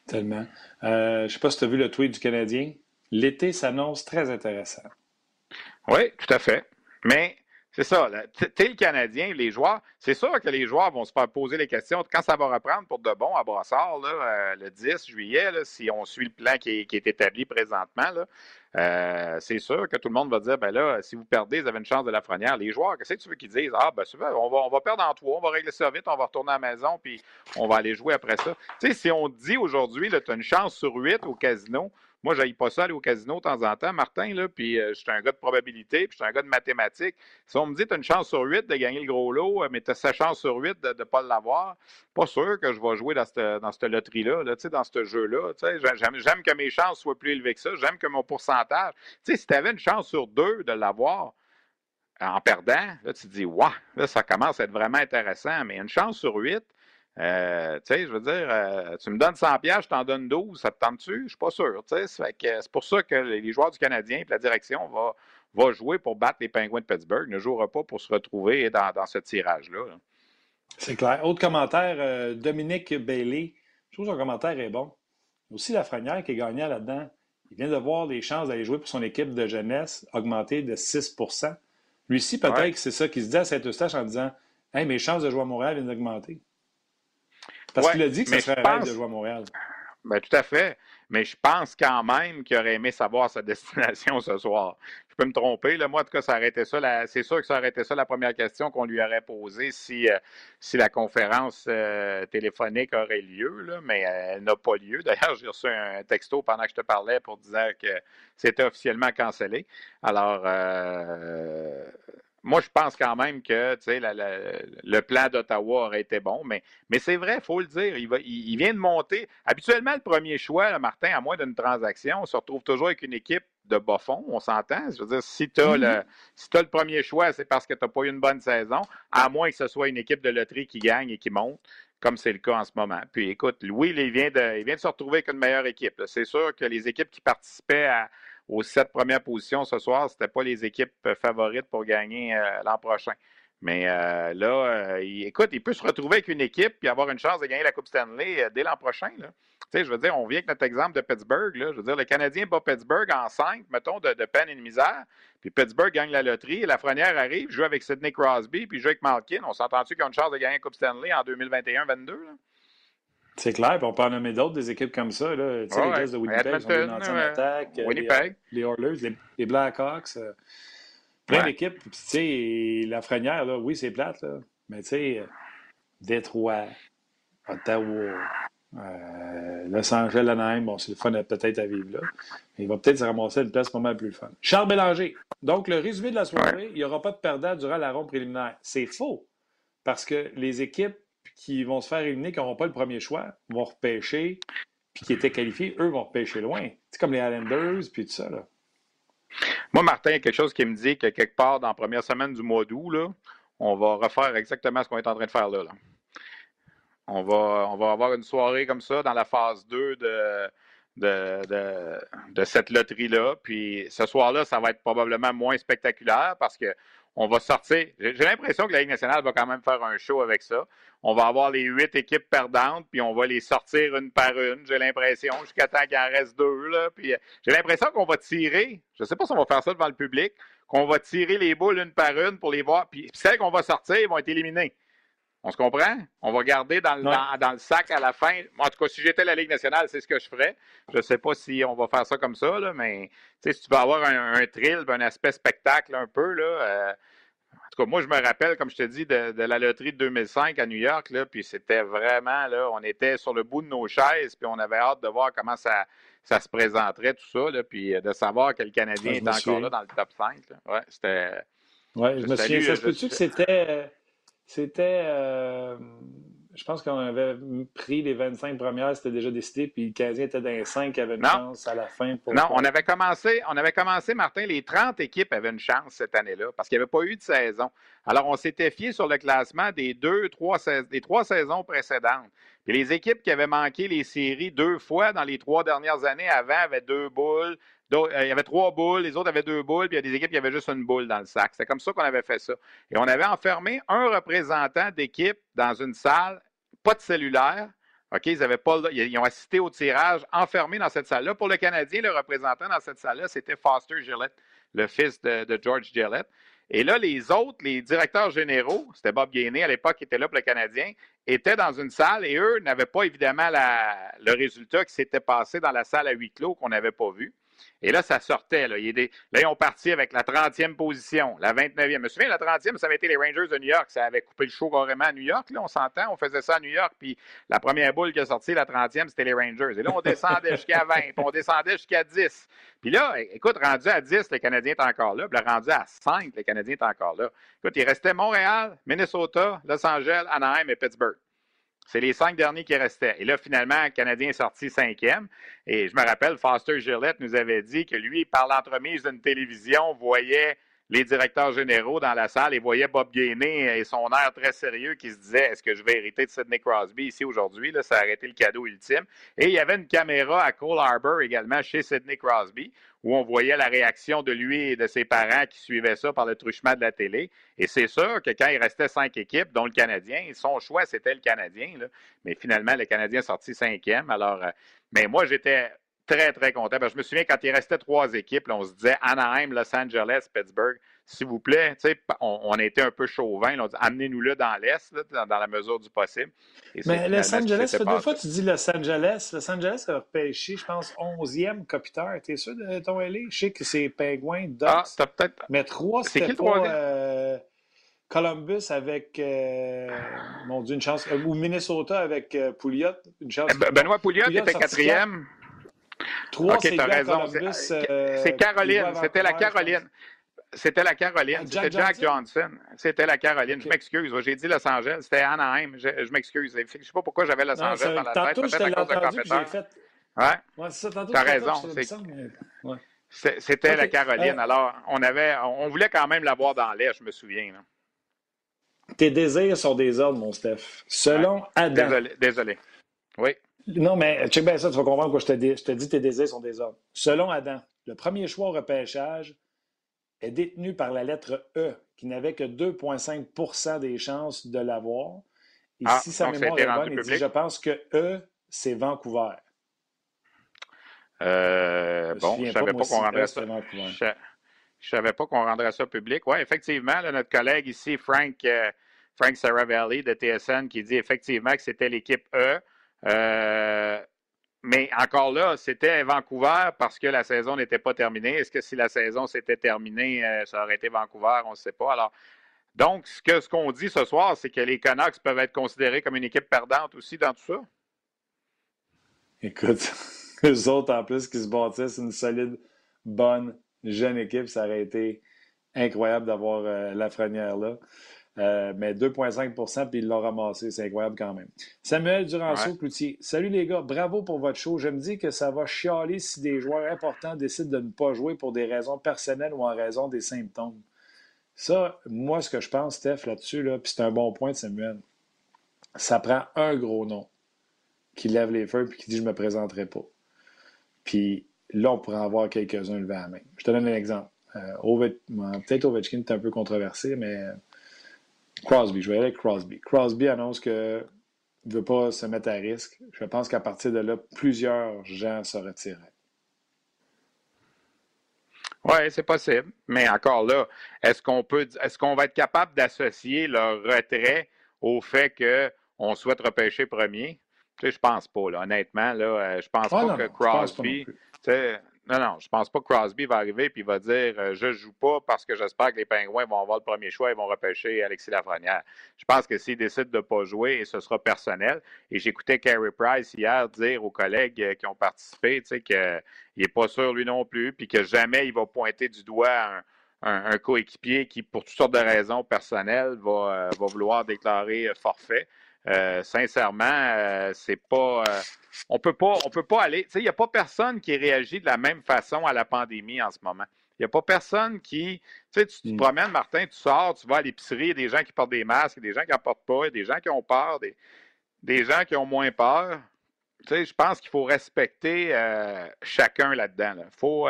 Tellement. Euh, je ne sais pas si tu as vu le tweet du Canadien. L'été s'annonce très intéressant. Oui, tout à fait. Mais c'est ça. T'es le Canadien, les joueurs, c'est sûr que les joueurs vont se poser les questions quand ça va reprendre pour de bon à Brassard, euh, le 10 juillet, si on suit le plan qui est, établi présentement. Euh, c'est sûr que tout le monde va dire ben là, si vous perdez, vous avez une chance de la frenière. Les joueurs, qu'est-ce que tu veux qu'ils disent? Ah, ben super, on va, on va perdre en trois, on va régler ça vite, on va retourner à la maison, puis on va aller jouer après ça. Tu sais, si on dit aujourd'hui, tu as une chance sur huit au casino, moi, je pas ça aller au casino de temps en temps, Martin, là, puis euh, je suis un gars de probabilité, puis je suis un gars de mathématiques. Si on me dit tu as une chance sur huit de gagner le gros lot, euh, mais tu as sa chance sur huit de ne pas l'avoir, pas sûr que je vais jouer dans cette, dans cette loterie-là, là, dans ce jeu-là. J'aime que mes chances soient plus élevées que ça. J'aime que mon pourcentage. si tu avais une chance sur deux de l'avoir, en perdant, là, tu te dis, waouh, là, ça commence à être vraiment intéressant. Mais une chance sur huit, euh, tu sais, je veux dire, euh, tu me donnes 100 pièces, je t'en donne 12, ça te tente-tu? Je suis pas sûr. C'est pour ça que les joueurs du Canadien et la direction va, va jouer pour battre les Pingouins de Pittsburgh, ne jouera pas pour se retrouver dans, ce tirage-là. C'est clair. Autre commentaire, euh, Dominique Bailey. Je trouve que son commentaire est bon. Aussi, Lafrenière qui est gagnant là-dedans. Il vient de voir les chances d'aller jouer pour son équipe de jeunesse augmenter de 6% Lui aussi, peut-être que c'est ça qu'il se dit à Saint-Eustache en disant Hey, mes chances de jouer à Montréal viennent d'augmenter. Parce qu'il a dit que ce serait un de jouer à Montréal. Ben, tout à fait. Mais je pense quand même qu'il aurait aimé savoir sa [laughs] destination ce soir. Je peux me tromper. Là. Moi, en tout cas, ça arrêtait ça. C'est sûr que ça arrêtait ça la première question qu'on lui aurait posée si, euh, si la conférence euh, téléphonique aurait lieu, là, mais elle n'a pas lieu. D'ailleurs, j'ai reçu un texto pendant que je te parlais pour dire que c'était officiellement cancellé. Alors, euh, moi, je pense quand même que le plan d'Ottawa aurait été bon, mais, mais c'est vrai, il faut le dire. Il, va, il, vient de monter. Habituellement, le premier choix, Martin, à moins d'une transaction, on se retrouve toujours avec une équipe de bas fond, on s'entend. Je veux dire, si tu as, le, mm-hmm. si le premier choix, c'est parce que tu n'as pas eu une bonne saison, à moins que ce soit une équipe de loterie qui gagne et qui monte, comme c'est le cas en ce moment. Puis écoute, Louis, il vient de, il vient de se retrouver avec une meilleure équipe. C'est sûr que les équipes qui participaient à, aux sept premières positions ce soir, ce n'était pas les équipes euh, favorites pour gagner euh, l'an prochain. Mais euh, là, écoute, il peut se retrouver avec une équipe et avoir une chance de gagner la Coupe Stanley dès l'an prochain. Tu sais, je veux dire, on vient avec notre exemple de Pittsburgh. Je veux dire, le Canadien bat Pittsburgh en cinq, mettons, de, peine et de misère. Puis Pittsburgh gagne la loterie. La Frenière arrive, joue avec Sidney Crosby, puis joue avec Malkin. On s'entend-tu qu'ils ont une chance de gagner la Coupe Stanley en 2021-22? C'est clair, puis on peut en nommer d'autres, des équipes comme ça. Là. Tu sais, les Jets de Winnipeg sont une ancienne attaque. Winnipeg. Les, les Oilers, les, Blackhawks. plein d'équipes. Tu sais, la Frenière, là, oui, c'est plate, là. mais tu sais, Détroit, Ottawa, euh, Los Angeles, Anaheim, bon, c'est le fun peut-être à vivre là. Mais il va peut-être se ramasser une place pas mal plus fun. Charles Bélanger. Donc, le résumé de la soirée, il n'y aura pas de perdant durant la ronde préliminaire. C'est faux. Parce que les équipes qui vont se faire éliminer, qui n'auront pas le premier choix, vont repêcher, puis qui étaient qualifiés, eux vont repêcher loin. C'est comme les Islanders, puis tout ça. Là. Moi, Martin, il y a quelque chose qui me dit que quelque part dans la première semaine du mois d'août, on va refaire exactement ce qu'on est en train de faire là. là. On va, on va avoir une soirée comme ça dans la phase 2 de, de, de, cette loterie-là. Puis ce soir-là, ça va être probablement moins spectaculaire parce que on va sortir. J'ai l'impression que la Ligue nationale va quand même faire un show avec ça. On va avoir les huit équipes perdantes, puis on va les sortir une par une. J'ai l'impression, jusqu'à temps qu'il en reste deux. Puis j'ai l'impression qu'on va tirer. Je ne sais pas si on va faire ça devant le public, qu'on va tirer les boules une par une pour les voir. Puis celles qu'on va sortir vont être éliminées. On se comprend? On va garder dans le, dans, le sac à la fin. En tout cas, si j'étais la Ligue nationale, c'est ce que je ferais. Je ne sais pas si on va faire ça comme ça, là, mais si tu veux avoir un, un thrill, un aspect spectacle un peu, là, euh, en tout cas, moi, je me rappelle, comme je te dis, de, la loterie de 2005 à New York, là, puis c'était vraiment, là, on était sur le bout de nos chaises, puis on avait hâte de voir comment ça, ça se présenterait, tout ça, là, puis de savoir que le Canadien est encore là dans le top 5. Ouais, c'était... Ouais, je me souviens. Ça se peut-tu que c'était euh, c'était. Euh, je pense qu'on avait pris les 25 premières, c'était déjà décidé, puis le Canadien était dans les 5 qui avaient une chance à la fin. non, on avait, commencé, on avait commencé, Martin, les 30 équipes avaient une chance cette année-là, parce qu'il n'y avait pas eu de saison. Alors, on s'était fié sur le classement des deux, trois, des trois saisons précédentes. Puis les équipes qui avaient manqué les séries deux fois dans les trois dernières années avant avaient deux boules, il y avait trois boules, les autres avaient deux boules, puis il y a des équipes qui avaient juste une boule dans le sac. C'est comme ça qu'on avait fait ça. Et on avait enfermé un représentant d'équipe dans une salle, pas de cellulaire. OK, ils, avaient pas, ils ont assisté au tirage enfermé dans cette salle-là. Pour le Canadien, le représentant dans cette salle-là, c'était Foster Gillette, le fils de, George Gillette. Et là, les autres, les directeurs généraux, c'était Bob Gainey à l'époque qui était là pour le Canadien, étaient dans une salle et eux n'avaient pas évidemment le résultat qui s'était passé dans la salle à huis clos qu'on n'avait pas vu. Et là, ça sortait. Là, ils ont parti avec la 30e position, la 29e. Je me souviens, la 30e, ça avait été les Rangers de New York. Ça avait coupé le show carrément à New York. Là, on s'entend, on faisait ça à New York. Puis la première boule qui a sorti, la 30e, c'était les Rangers. Et là, on descendait jusqu'à 20, puis on descendait jusqu'à 10. Puis là, écoute, rendu à 10, le Canadien est encore là. Puis là, rendu à 5, le Canadien est encore là. Écoute, il restait Montréal, Minnesota, Los Angeles, Anaheim et Pittsburgh. C'est les cinq derniers qui restaient. Et là, finalement, le Canadien est sorti cinquième. Et je me rappelle, Foster Gillette nous avait dit que lui, par l'entremise d'une télévision, voyait les directeurs généraux dans la salle et voyait Bob Gainey et son air très sérieux qui se disait Est-ce que je vais hériter de Sidney Crosby ici aujourd'hui? Ça a été le cadeau ultime. Et il y avait une caméra à Cole Harbour également chez Sidney Crosby où on voyait la réaction de lui et de ses parents qui suivaient ça par le truchement de la télé. Et c'est sûr que quand il restait cinq équipes, dont le Canadien, son choix, c'était le Canadien. Mais finalement, le Canadien est sorti cinquième. Alors, euh, mais moi, j'étais très, très content. je me souviens quand il restait trois équipes, on se disait Anaheim, Los Angeles, Pittsburgh. S'il vous plaît, on, on a été un peu chauvin. On dit amenez-nous là dans l'Est, dans, la mesure du possible. Mais Los Angeles, fait deux fois tu dis Los Angeles. Los Angeles a repêché, je pense, 11e copiteur. T'es sûr de ton LA? Je sais que c'est Penguin, Ducks. Ah, peut-être. Mais trois, c'était pas euh, Columbus avec, euh, mon Dieu, une chance. Euh, ou Minnesota avec Pouliot, une chance. Eh, Benoît Pouliot, était quatrième. Trois, okay, c'est raison. C'est Caroline. C'était la Caroline. C'était la Caroline. C'était Jack Johnson? C'était la Caroline. Je m'excuse. J'ai dit Los Angeles. C'était Anaheim. Je, m'excuse. Je ne sais pas pourquoi j'avais Los Angeles dans la tête. Peut-être à cause de. Fait... Ouais. ouais c'est ça. T'as raison. C'était la Caroline. Alors, on avait, on voulait quand même l'avoir dans l'air, je me souviens. Tes désirs sont des ordres, mon Steph. Selon Adam. Désolé, désolé. Oui. Non, mais check bien ça, tu vas comprendre quoi je te dis. Je te dis tes désirs sont des ordres. Selon Adam, le premier choix au repêchage est détenu par la lettre E, qui n'avait que 2,5% des chances de l'avoir. Et ah, si sa mémoire est bonne, il dit Je pense que E, c'est Vancouver. Euh, bon, je ne savais pas, qu'on rendrait e, ça. Je, savais pas qu'on rendrait ça public. Oui, effectivement, notre collègue ici, Frank, euh, Frank Saravelli de TSN, qui dit effectivement que c'était l'équipe E. Euh, mais encore là, c'était Vancouver parce que la saison n'était pas terminée. Est-ce que si la saison s'était terminée, euh, ça aurait été Vancouver? On ne sait pas. Alors, donc, ce que ce qu'on dit ce soir, c'est que les Canucks peuvent être considérés comme une équipe perdante aussi dans tout ça. Écoute, [laughs] eux autres, en plus, qui se bâtissent une solide, bonne, jeune équipe, ça aurait été incroyable d'avoir euh, la frenière là. Euh, mais 2,5% puis ils l'ont ramassé. C'est incroyable quand même. Samuel Duranceau-Cloutier. Salut les gars, bravo pour votre show. Je me dis que ça va chialer si des joueurs importants décident de ne pas jouer pour des raisons personnelles ou en raison des symptômes. Ça, moi, ce que je pense, Steph, là-dessus, là, puis c'est un bon point de Samuel, ça prend un gros nom qui lève les feux puis qui dit je ne me présenterai pas. Puis là, on pourrait en voir quelques-uns lever la main. Je te donne un exemple. Euh, Peut-être Ovechkin est un peu controversé, mais Crosby, je vais aller avec Crosby. Crosby annonce qu'il ne veut pas se mettre à risque. Je pense qu'à partir de là, plusieurs gens se retireraient. Oui, c'est possible. Mais encore là, est-ce qu'on peut est-ce qu'on va être capable d'associer leur retrait au fait qu'on souhaite repêcher premier? Tu sais, je pense pas, là. Honnêtement, là, euh, je pense ah, pas que Crosby. Non, non, je pense pas que Crosby va arriver et va dire euh, je joue pas parce que j'espère que les Pingouins vont avoir le premier choix et vont repêcher Alexis Lafrenière. Je pense que s'il décide de pas jouer, ce sera personnel. Et j'écoutais Carey Price hier dire aux collègues euh, qui ont participé qu'il n'est pas sûr lui non plus, puis que jamais il va pointer du doigt un, coéquipier qui, pour toutes sortes de raisons personnelles, va, euh, va vouloir déclarer forfait. Euh, sincèrement, euh, c'est pas. Euh, on peut pas, on peut pas aller. il n'y a pas personne qui réagit de la même façon à la pandémie en ce moment. Il n'y a pas personne qui. Tu sais, tu te mm. promènes, Martin, tu sors, tu vas à l'épicerie, il y a des gens qui portent des masques, des gens qui n'en portent pas, il y a des gens qui ont peur, des, des gens qui ont moins peur. Tu sais, je pense qu'il faut respecter chacun là-dedans. Faut.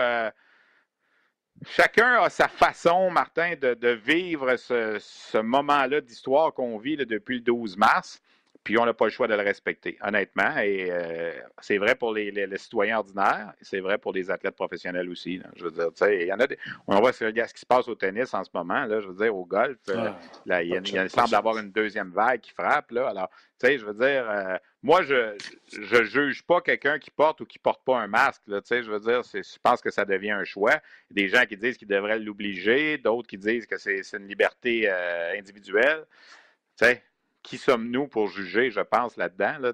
Chacun a sa façon, Martin, de, vivre ce, moment-là d'histoire qu'on vit depuis le 12 mars. Puis on n'a pas le choix de le respecter, honnêtement. Et euh, c'est vrai pour les, citoyens ordinaires, c'est vrai pour les athlètes professionnels aussi. Je veux dire, tu sais, il y en a des, on voit ce, qui se passe au tennis en ce moment, là, je veux dire, au golf. Euh, là, il, y semble avoir une deuxième vague qui frappe. Là, alors, tu sais, je veux dire, euh, moi, je ne juge pas quelqu'un qui porte ou qui porte pas un masque. Là, tu sais, je veux dire, je pense que ça devient un choix. Des gens qui disent qu'ils devraient l'obliger, d'autres qui disent que c'est une liberté individuelle. Tu sais, qui sommes-nous pour juger, je pense, là-dedans? Là,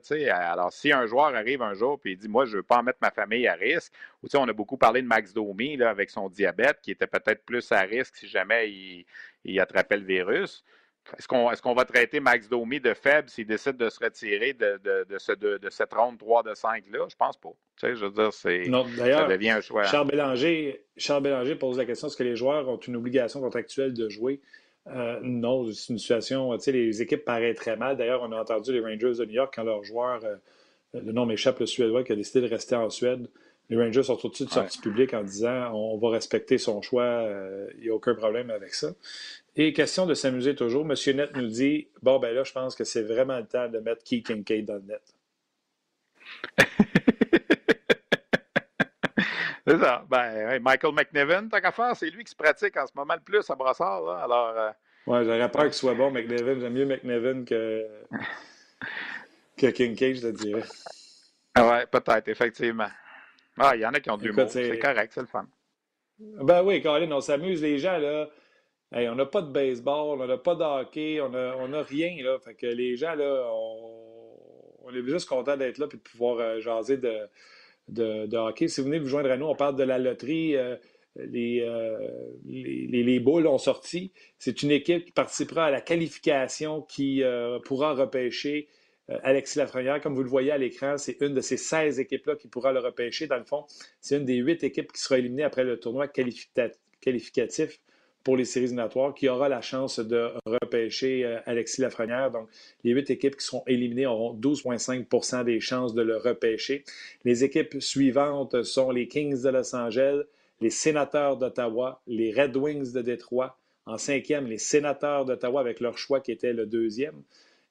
alors, si un joueur arrive un jour et il dit Moi, je ne veux pas mettre ma famille à risque, ou on a beaucoup parlé de Max Domi là, avec son diabète, qui était peut-être plus à risque si jamais il, il attrapait le virus. Est-ce qu'on est va traiter Max Domi de faible s'il décide de se retirer de, de, de, ce, de, cette ronde 3 de 5-là? Je pense pas. Tu sais, je veux dire, c'est, ça devient un choix. Charles Bélanger, Charles Bélanger pose la question est-ce que les joueurs ont une obligation contractuelle de jouer? Euh, non, c'est une situation. Tu sais, les équipes paraissent très mal. D'ailleurs, on a entendu les Rangers de New York quand leur joueur, euh, le nom m'échappe, le Suédois, qui a décidé de rester en Suède. Les Rangers sont tout de suite sortis public en disant on va respecter son choix, il euh, n'y a aucun problème avec ça. Et question de s'amuser toujours, M. Net nous dit bon, ben là, je pense que c'est vraiment le temps de mettre Key Kincaid dans le net. [laughs] C'est ça. Ben, Michael McNevin, tant qu'à faire, c'est lui qui se pratique en ce moment le plus à Brassard. Là. Alors, euh... Ouais, j'aurais peur qu'il soit bon, McNevin. J'aime mieux McNevin que, que Kincaid, je te dirais. Ah ouais, peut-être, effectivement. Ah, il y en a qui ont du l'humour. C'est correct, c'est le fun. Ben oui, Colin, on s'amuse, les gens, là. Hey, on n'a pas de baseball, on n'a pas de hockey, on n'a on a rien, là. Fait que les gens, là, on, on est juste contents d'être là et de pouvoir euh, jaser de de, hockey. Si vous venez vous joindre à nous, on parle de la loterie. Euh, euh, les, les, boules ont sorti. C'est une équipe qui participera à la qualification qui euh, pourra repêcher Alexis Lafrenière. Comme vous le voyez à l'écran, c'est une de ces 16 équipes-là qui pourra le repêcher. Dans le fond, c'est une des huit équipes qui sera éliminée après le tournoi qualificatif pour les séries éliminatoires qui aura la chance de repêcher euh, Alexis Lafrenière. Donc, les huit équipes qui seront éliminées auront 12,5% des chances de le repêcher. Les équipes suivantes sont les Kings de Los Angeles, les Sénateurs d'Ottawa, les Red Wings de Détroit. En cinquième, les Sénateurs d'Ottawa avec leur choix qui était le deuxième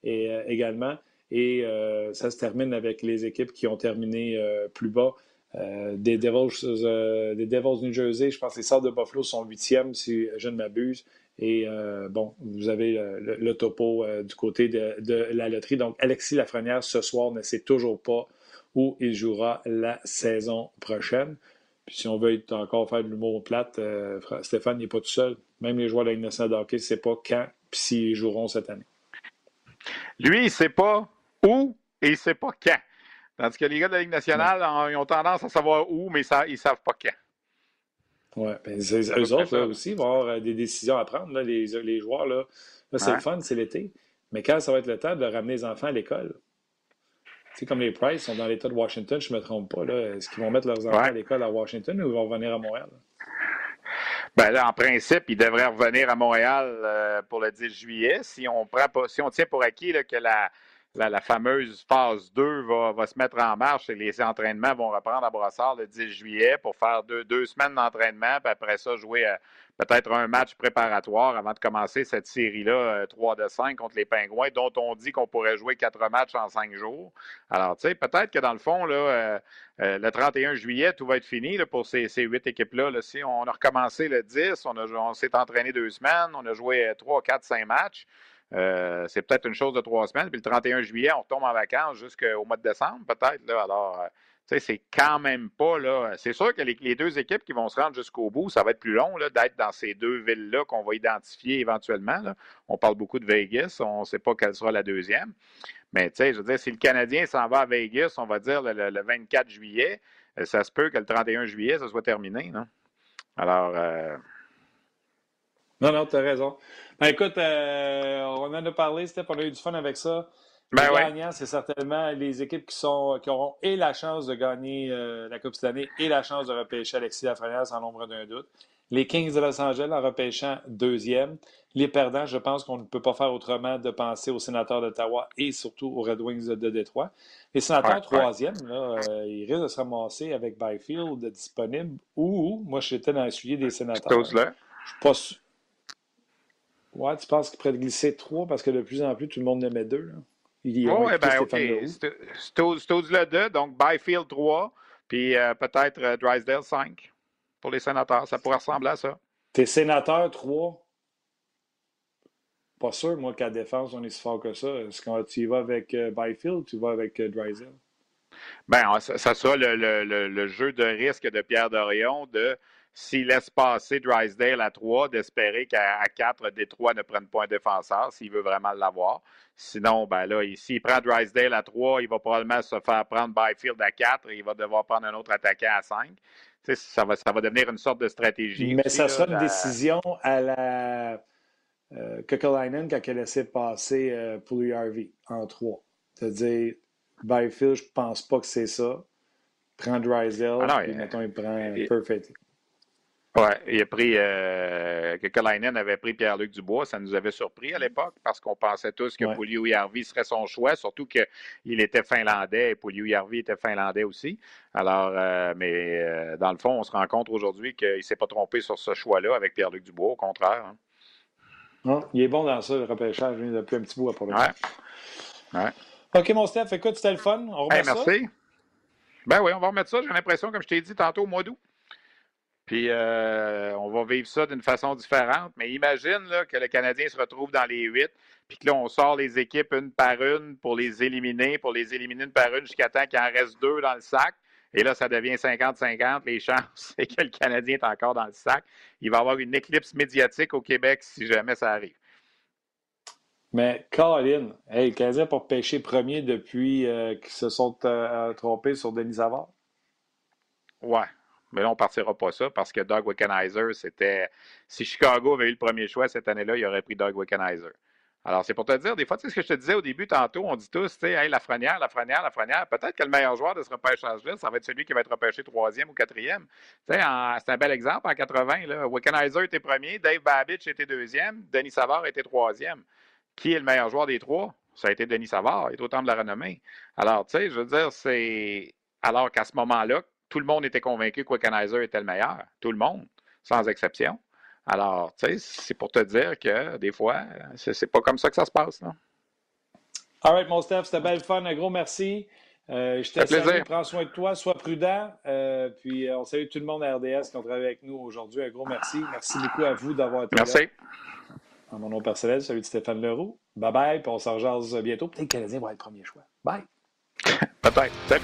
euh, également. Et euh, ça se termine avec les équipes qui ont terminé plus bas des, Devils, des Devils New Jersey. Je pense que les Saints de Buffalo sont huitièmes, si je ne m'abuse. Et bon, vous avez le, topo du côté de, la loterie. Donc, Alexis Lafrenière, ce soir, ne sait toujours pas où il jouera la saison prochaine. Puis si on veut encore faire de l'humour plate, euh, Stéphane n'est pas tout seul. Même les joueurs de la Ligue nationale de hockey ne savent pas quand et s'ils joueront cette année. Lui, il ne sait pas où et il ne sait pas quand. Tandis que les gars de la Ligue nationale, ils ont tendance à savoir où, mais ils ne savent pas quand. Oui, ben, eux autres aussi vont avoir euh, des décisions à prendre, les, les, joueurs. Là, c'est le fun, c'est l'été. Mais quand ça va être le temps de ramener les enfants à l'école? C'est comme les Price sont dans l'État de Washington, je ne me trompe pas. Est-ce qu'ils vont mettre leurs enfants à l'école à Washington ou ils vont revenir à Montréal? Ben là, en principe, ils devraient revenir à Montréal euh, pour le 10 juillet. Si on prend si on tient pour acquis que la, la, fameuse phase 2 va, se mettre en marche et les entraînements vont reprendre à Brossard le 10 juillet pour faire deux, semaines d'entraînement, puis après ça, jouer euh, peut-être un match préparatoire avant de commencer cette série-là, 3 euh, de 5 contre les Pingouins, dont on dit qu'on pourrait jouer quatre matchs en cinq jours. Alors, tu sais, peut-être que dans le fond, euh, le 31 juillet, tout va être fini pour ces, huit équipes-là. Si on a recommencé le 10, on, on s'est entraîné deux semaines, on a joué 3, 4, 5 matchs. Euh, c'est peut-être une chose de trois semaines. Puis le 31 juillet, on retombe en vacances jusqu'au mois de décembre, peut-être. Alors, euh, tu sais, c'est quand même pas là. C'est sûr que les, deux équipes qui vont se rendre jusqu'au bout, ça va être plus long d'être dans ces deux villes-là qu'on va identifier éventuellement. On parle beaucoup de Vegas, on ne sait pas quelle sera la deuxième. Mais tu sais, je veux dire, si le Canadien s'en va à Vegas, on va dire le, 24 juillet, euh, ça se peut que le 31 juillet, ça soit terminé. Non? Alors. Non, non, tu as raison. Ben, écoute, euh, on en a parlé, Steph, on a eu du fun avec ça. Ben les gagnants, c'est certainement les équipes qui, sont, qui auront et la chance de gagner euh, la Coupe cette année et la chance de repêcher Alexis Lafrenière sans l'ombre d'un doute. Les Kings de Los Angeles en repêchant deuxième. Les perdants, je pense qu'on ne peut pas faire autrement de penser aux sénateurs d'Ottawa et surtout aux Red Wings de, Détroit. Les sénateurs troisième, là, euh, ils risquent de se ramasser avec Byfield disponible ou, moi, j'étais dans le suivi des sénateurs. Je suis pas sûr. Ouais, tu penses qu'il pourrait glisser trois parce que de plus en plus, tout le monde met deux. Oui, ben OK. le 2, donc Byfield 3, puis euh, peut-être euh, Drysdale 5 pour les sénateurs. Ça pourrait ressembler à ça. Tes sénateurs 3, pas sûr, moi, qu'à défense, on est si fort que ça. Est-ce que tu y vas avec euh, Byfield ou tu vas avec Drysdale? Ben, ça, ça sera le, le, le, jeu de risque de Pierre Dorion de s'il laisse passer Drysdale à 3, d'espérer qu'à 4, Détroit ne prenne pas un défenseur s'il veut vraiment l'avoir. Sinon, ben là, s'il prend Drysdale à 3, il va probablement se faire prendre Byfield à 4 et il va devoir prendre un autre attaquant à 5. ça, va, ça va devenir une sorte de stratégie. Mais ça sera une décision à la euh, Kekalainen quand elle a laissé passer euh, Harvey en 3. C'est-à-dire, Byfield, je pense pas que c'est ça. Prends Drysdale, ah et mettons, il prend Perfect. Oui, il a pris euh, que Kalainen avait pris Pierre-Luc Dubois. Ça nous avait surpris à l'époque parce qu'on pensait tous que ouais. Yarvi serait son choix, surtout qu'il était finlandais et Pouliou Yarvi était finlandais aussi. Alors, euh, mais euh, dans le fond, on se rend compte aujourd'hui qu'il ne s'est pas trompé sur ce choix-là avec Pierre-Luc Dubois, au contraire. Hein. Non, il est bon dans ça, le repêchage, depuis un petit bout à pour ouais. OK, mon Steph, écoute, c'était le fun. On remet merci. Ben oui, on va remettre ça. J'ai l'impression, comme je t'ai dit tantôt, au mois d'août. Puis euh, on va vivre ça d'une façon différente. Mais imagine là, que le Canadien se retrouve dans les huit, puis que là, on sort les équipes une par une pour les éliminer, pour les éliminer une par une jusqu'à temps qu'il en reste deux dans le sac. Et là, ça devient 50-50. Les chances, [laughs] c'est que le Canadien est encore dans le sac. Il va y avoir une éclipse médiatique au Québec si jamais ça arrive. Mais Colin, hey, le Canadien pour pêcher premier depuis euh, qu'ils se sont euh, trompés sur Denis Savard? Ouais, mais là, on ne partira pas ça parce que Doug Wickenheiser, c'était. Si Chicago avait eu le premier choix cette année-là, il aurait pris Doug Wickenheiser. Alors, c'est pour te dire, des fois, tu sais ce que je te disais au début, tantôt, on dit tous, tu sais, hey, la frenière, la frenière, la frenière. Peut-être que le meilleur joueur de ce repêchage-là, ça va être celui qui va être repêché troisième ou quatrième. Tu sais, c'est un bel exemple en 80. Là. Wickenheiser était premier, Dave Babich était deuxième, Denis Savard était troisième. Qui est le meilleur joueur des trois? Ça a été Denis Savard, il est au temps de la renommée. Alors, tu sais, je veux dire, c'est. Alors qu'à ce moment-là, tout le monde était convaincu que Wickenheiser était le meilleur. Tout le monde, sans exception. Alors, tu sais, c'est pour te dire que des fois, c'est pas comme ça que ça se passe. Là. All right, mon Steph, c'était belle fun. Un gros merci. Euh, je te salue, prends soin de toi, sois prudent. Euh, puis on salue tout le monde à RDS qui ont travaillé avec nous aujourd'hui. Un gros merci. Merci beaucoup à vous d'avoir été merci. là. Merci. En mon nom personnel, celui de Stéphane Leroux. Bye bye, puis on s'en bientôt. Peut-être que le Canadien va être premier choix. Bye. [laughs] Bye bye.